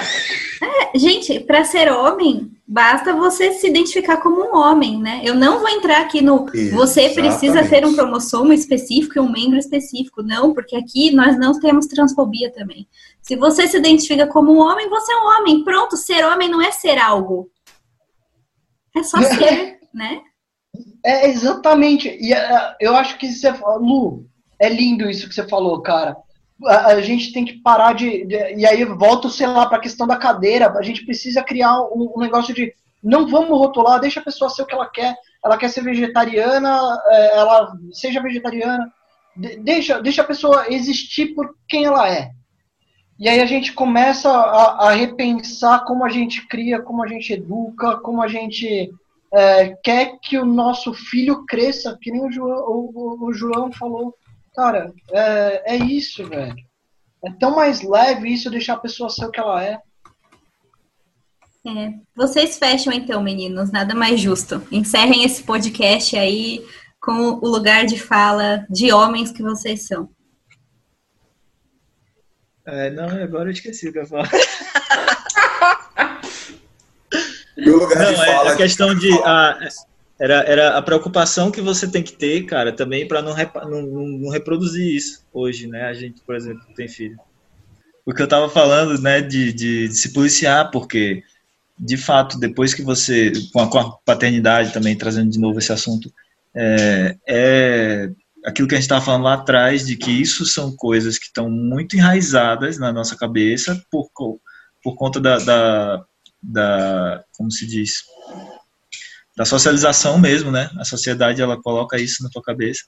É, gente, para ser homem, basta você se identificar como um homem, né? Eu não vou entrar aqui no Exatamente. você precisa ter um cromossomo específico e um membro específico, não, porque aqui nós não temos transfobia também. Se você se identifica como um homem, você é um homem. Pronto, ser homem não é ser algo. É só ser, né? É exatamente. E uh, eu acho que você Lu, é lindo isso que você falou, cara a, gente tem que parar de, de, E aí volto, sei lá, para a questão da cadeira. A gente precisa criar um, um, negócio de. Não vamos rotular, deixa a pessoa ser o que ela quer. Ela quer ser vegetariana, é, ela seja vegetariana. Deixa, deixa a pessoa existir por quem ela é. E aí a gente começa a, a repensar como a gente cria, como a gente educa, como a gente é, quer que o nosso filho cresça, que nem o João, o, o João falou. Cara, é, é isso, velho. É tão mais leve isso deixar a pessoa ser o que ela é. É. Vocês fecham então, meninos, nada mais justo. Encerrem esse podcast aí com o lugar de fala de homens que vocês são. É, não, agora eu esqueci o que eu. Meu lugar não, de é fala. a questão de. A, era, era a preocupação que você tem que ter, cara, também para não, não, não, reproduzir isso hoje, né? A gente, por exemplo, tem filho. O que eu tava falando, né, de, de, de se policiar, porque, de fato, depois que você, com a, com a paternidade também, trazendo de novo esse assunto, é, é aquilo que a gente estava falando lá atrás, de que isso são coisas que estão muito enraizadas na nossa cabeça por, por conta da, da, da, como se diz, da socialização mesmo, né? A sociedade, ela coloca isso na tua cabeça.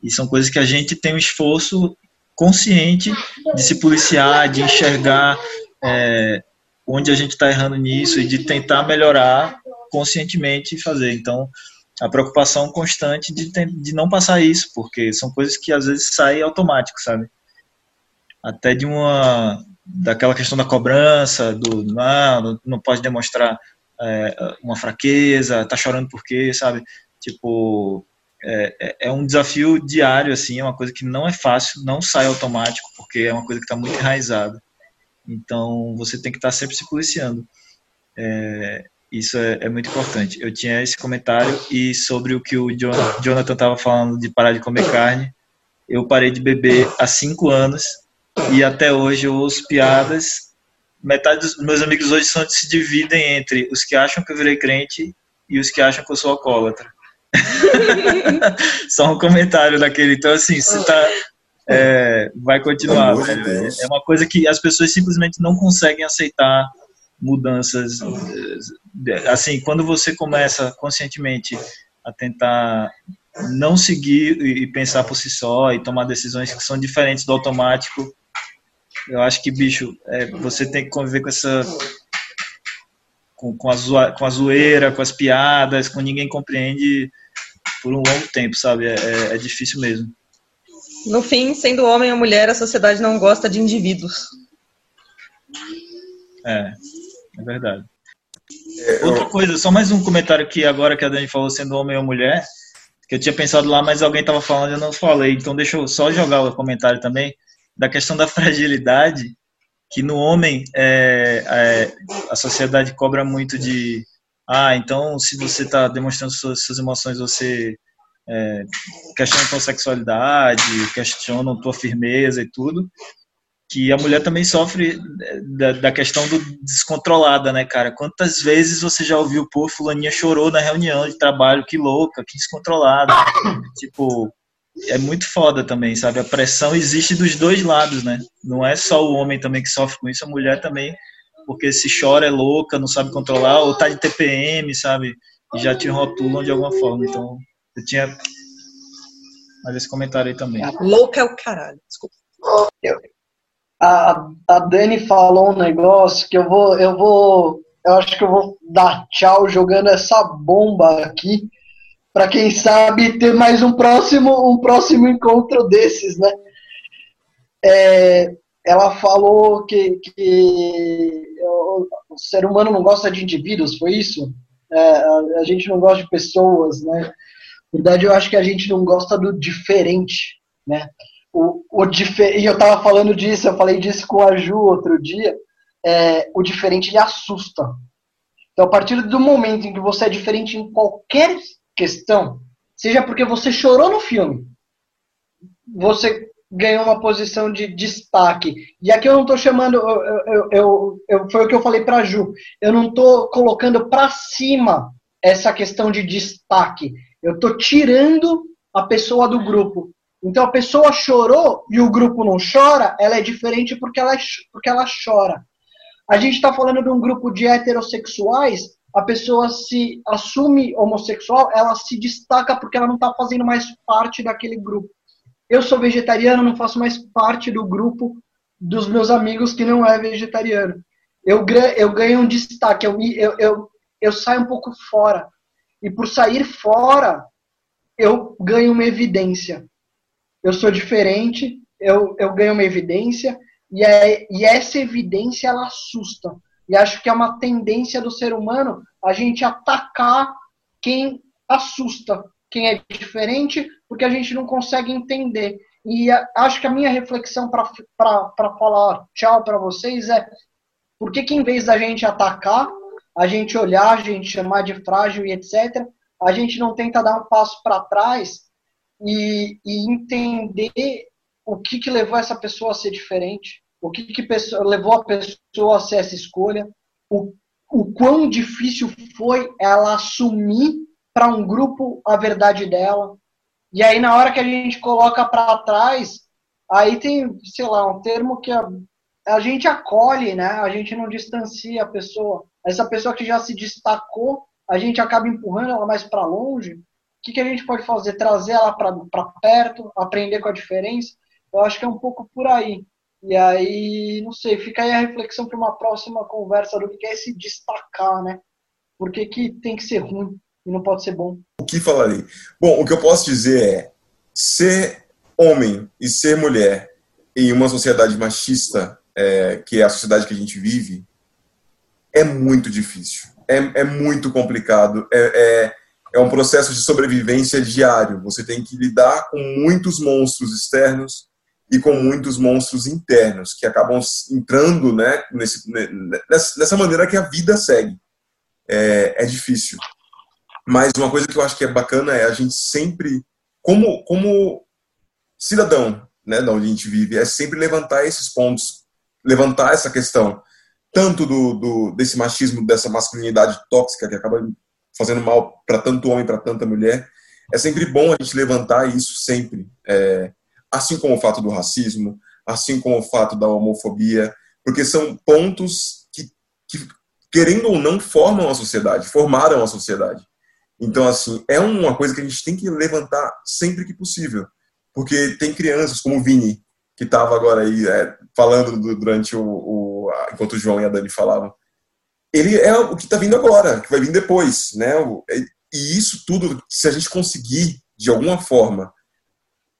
E são coisas que a gente tem um esforço consciente de se policiar, de enxergar é, onde a gente está errando nisso e de tentar melhorar conscientemente e fazer. Então, a preocupação constante de, de não passar isso, porque são coisas que às vezes saem automático, sabe? Até de uma daquela questão da cobrança, do não, não pode demonstrar é, uma fraqueza, tá chorando por quê, sabe? Tipo, é, é, é um desafio diário, assim, é uma coisa que não é fácil, não sai automático, porque é uma coisa que está muito enraizada. Então, você tem que estar tá sempre se policiando. É, isso é, é, muito importante. Eu tinha esse comentário e sobre o que o Jonathan estava falando de parar de comer carne, eu parei de beber há cinco anos e até hoje eu ouço piadas. Metade dos meus amigos hoje são, se dividem entre os que acham que eu virei crente e os que acham que eu sou alcoólatra. Só um comentário daquele. Então, assim, você tá. É, vai continuar. É uma coisa que as pessoas simplesmente não conseguem aceitar mudanças. Eh, assim, quando você começa conscientemente a tentar não seguir e pensar por si só e tomar decisões que são diferentes do automático, eu acho que, bicho, é, você tem que conviver com essa. Com, com, a zoa, com a zoeira, com as piadas, com ninguém compreende por um longo tempo, sabe? É, é, é difícil mesmo. No fim, sendo homem ou mulher, a sociedade não gosta de indivíduos. É, é verdade. É, Outra coisa, só mais um comentário que agora que a Dani falou sendo homem ou mulher, que eu tinha pensado lá, mas alguém estava falando e eu não falei, então deixa eu só jogar o comentário também, da questão da fragilidade, que no homem é, é, a sociedade cobra muito de, ah, então se você está demonstrando suas, suas, emoções, você é, questiona tua sexualidade, questiona tua firmeza e tudo, que a mulher também sofre é, da, da, questão do descontrolada, né, cara? Quantas vezes você já ouviu, pô, fulaninha chorou na reunião de trabalho, que louca, que descontrolada. tipo, é muito foda também, sabe? A pressão existe dos dois lados, né? Não é só o homem também que sofre com isso, a mulher também, porque se chora é louca, não sabe controlar, ou tá de TPM, sabe? E já te rotulam de alguma forma. Então, eu tinha mais esse comentário aí também. Louca é o caralho, desculpa. A, a Dani falou um negócio que eu vou, eu vou, eu acho que eu vou dar tchau jogando essa bomba aqui, para quem sabe ter mais um próximo, um próximo encontro desses, né? É, ela falou que, que o ser humano não gosta de indivíduos, foi isso? É, a, a gente não gosta de pessoas, né? Na verdade, eu acho que a gente não gosta do diferente, né? o, o e eu estava falando disso, eu falei disso com a Ju outro dia, é, o diferente ele assusta. Então, a partir do momento em que você é diferente em qualquer questão, seja porque você chorou no filme, você ganhou uma posição de destaque. E aqui eu não estou chamando, eu, eu, eu, foi o que eu falei para Ju, eu não estou colocando para cima essa questão de destaque. Eu estou tirando a pessoa do grupo. Então a pessoa chorou e o grupo não chora, ela é diferente porque ela, porque ela chora. A gente está falando de um grupo de heterossexuais, a pessoa se assume homossexual, ela se destaca porque ela não está fazendo mais parte daquele grupo. Eu sou vegetariano, não faço mais parte do grupo dos meus amigos que não é vegetariano. Eu, eu ganho um destaque, eu, eu, eu, eu saio um pouco fora. E por sair fora, eu ganho uma evidência eu sou diferente, eu, eu ganho uma evidência, e, é, e essa evidência ela assusta. E acho que é uma tendência do ser humano a gente atacar quem assusta, quem é diferente, porque a gente não consegue entender. e acho que a minha reflexão para falar tchau para vocês é por que, que em vez da gente atacar, a gente olhar, a gente chamar de frágil e etc., a gente não tenta dar um passo para trás e, e, entender o que, que levou essa pessoa a ser diferente, o que, que pessoa, levou a pessoa a ser essa escolha, o, o quão difícil foi ela assumir para um grupo a verdade dela. E aí, na hora que a gente coloca para trás, aí tem, sei lá, um termo que a, a gente acolhe, né? A gente não distancia a pessoa. Essa pessoa que já se destacou, a gente acaba empurrando ela mais para longe. O que, que a gente pode fazer? Trazer ela para perto, aprender com a diferença? Eu acho que é um pouco por aí. E aí, não sei, fica aí a reflexão para uma próxima conversa do que é se destacar, né? Por que, que tem que ser ruim e não pode ser bom? O que falarei? Bom, o que eu posso dizer é ser homem e ser mulher em uma sociedade machista, é, que é a sociedade que a gente vive, é muito difícil. É, é muito complicado. É, é, é um processo de sobrevivência diário. Você tem que lidar com muitos monstros externos e com muitos monstros internos que acabam entrando né, nesse, nessa maneira que a vida segue. É, é, difícil. Mas uma coisa que eu acho que é bacana é a gente sempre, como, como cidadão né, da onde a gente vive, é sempre levantar esses pontos, levantar essa questão, tanto do, do desse machismo, dessa masculinidade tóxica que acaba fazendo mal para tanto homem, para tanta mulher. É sempre bom a gente levantar isso sempre. É, assim como o fato do racismo, assim como o fato da homofobia, porque são pontos que, que querendo ou não, formam a sociedade, formaram a sociedade. Então, assim, é uma coisa que a gente tem que levantar sempre que possível. Porque tem crianças como o Vini, que estava agora aí é, falando durante o, o, enquanto o João e a Dani falavam. Ele é o que está vindo agora, que vai vir depois, né? E isso tudo, se a gente conseguir de alguma forma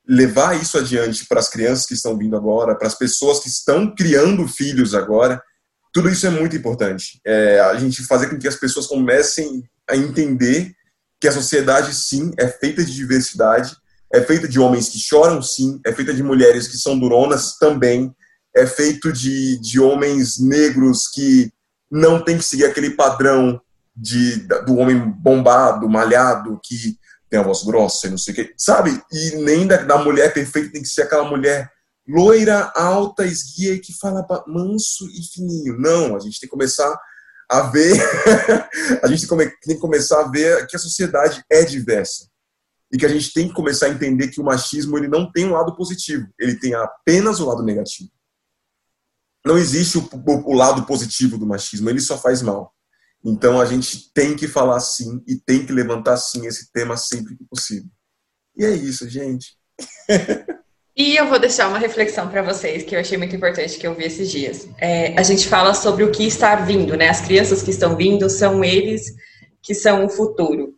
levar isso adiante para as crianças que estão vindo agora, para as pessoas que estão criando filhos agora, tudo isso é muito importante. É, a gente fazer com que as pessoas comecem a entender que a sociedade, sim, é feita de diversidade, é feita de homens que choram, sim, é feita de mulheres que são duronas também, é feito de, de homens negros que não tem que seguir aquele padrão de, do homem bombado, malhado, que tem a voz grossa e não sei o que, sabe? E nem da, da mulher perfeita tem que ser aquela mulher loira, alta, esguia que fala manso e fininho. Não, a gente tem que começar a ver, a gente tem que começar a ver que a sociedade é diversa e que a gente tem que começar a entender que o machismo ele não tem um lado positivo, ele tem apenas o lado negativo. Não existe o, o, o lado positivo do machismo, ele só faz mal. Então a gente tem que falar sim e tem que levantar sim esse tema sempre que possível. E é isso, gente. E eu vou deixar uma reflexão para vocês que eu achei muito importante que eu vi esses dias. É, a gente fala sobre o que está vindo, né? As crianças que estão vindo são eles que são o futuro.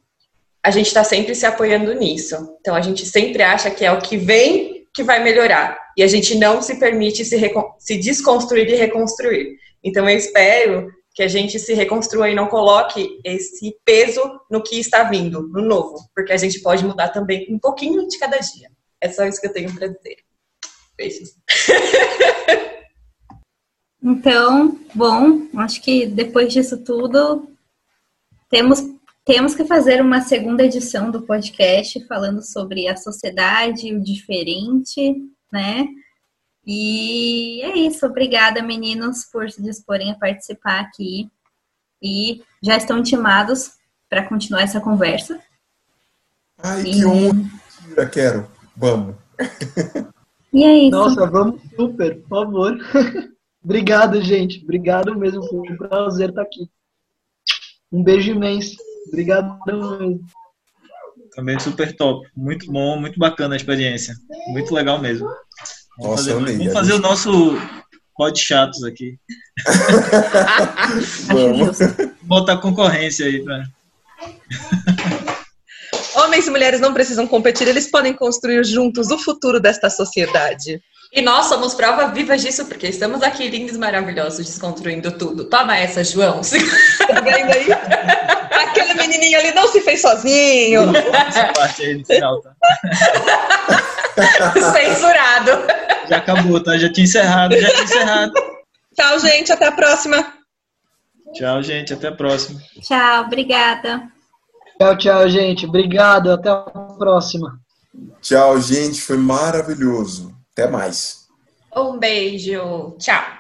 A gente está sempre se apoiando nisso. Então a gente sempre acha que é o que vem que vai melhorar. E a gente não se permite se, se desconstruir e reconstruir. Então eu espero que a gente se reconstrua e não coloque esse peso no que está vindo, no novo, porque a gente pode mudar também um pouquinho de cada dia. É só isso que eu tenho para dizer. Beijos. Então, bom, acho que depois disso tudo, temos, temos que fazer uma segunda edição do podcast falando sobre a sociedade, o diferente, né? E é isso. Obrigada, meninos, por se disporem a participar aqui. E já estão intimados para continuar essa conversa. Ai, e... que honra! Quero. Vamos. E é isso. Nossa, vamos super, por favor. Obrigado, gente. Obrigado mesmo. Foi um prazer estar aqui. Um beijo imenso. Obrigado mesmo. Também super top. Muito bom, muito bacana a experiência. Muito legal mesmo. Vamos Nossa, fazer, amei, vamos fazer o nosso pod chatos aqui. vamos. Botar concorrência aí pra. Homens e mulheres não precisam competir, eles podem construir juntos o futuro desta sociedade. E nós somos prova viva disso, porque estamos aqui lindos, maravilhosos, desconstruindo tudo. Toma essa, João. Tá vendo aí? Aquele menininho ali não se fez sozinho. Essa parte aí inicial, tá? Censurado. Já acabou, tá? Já tinha encerrado, já tinha encerrado. Tchau, gente. Até a próxima. Tchau, gente. Até a próxima. Tchau, obrigada. Tchau, tchau, gente. Obrigado. Até a próxima. Tchau, gente. Foi maravilhoso. Até mais. Um beijo. Tchau.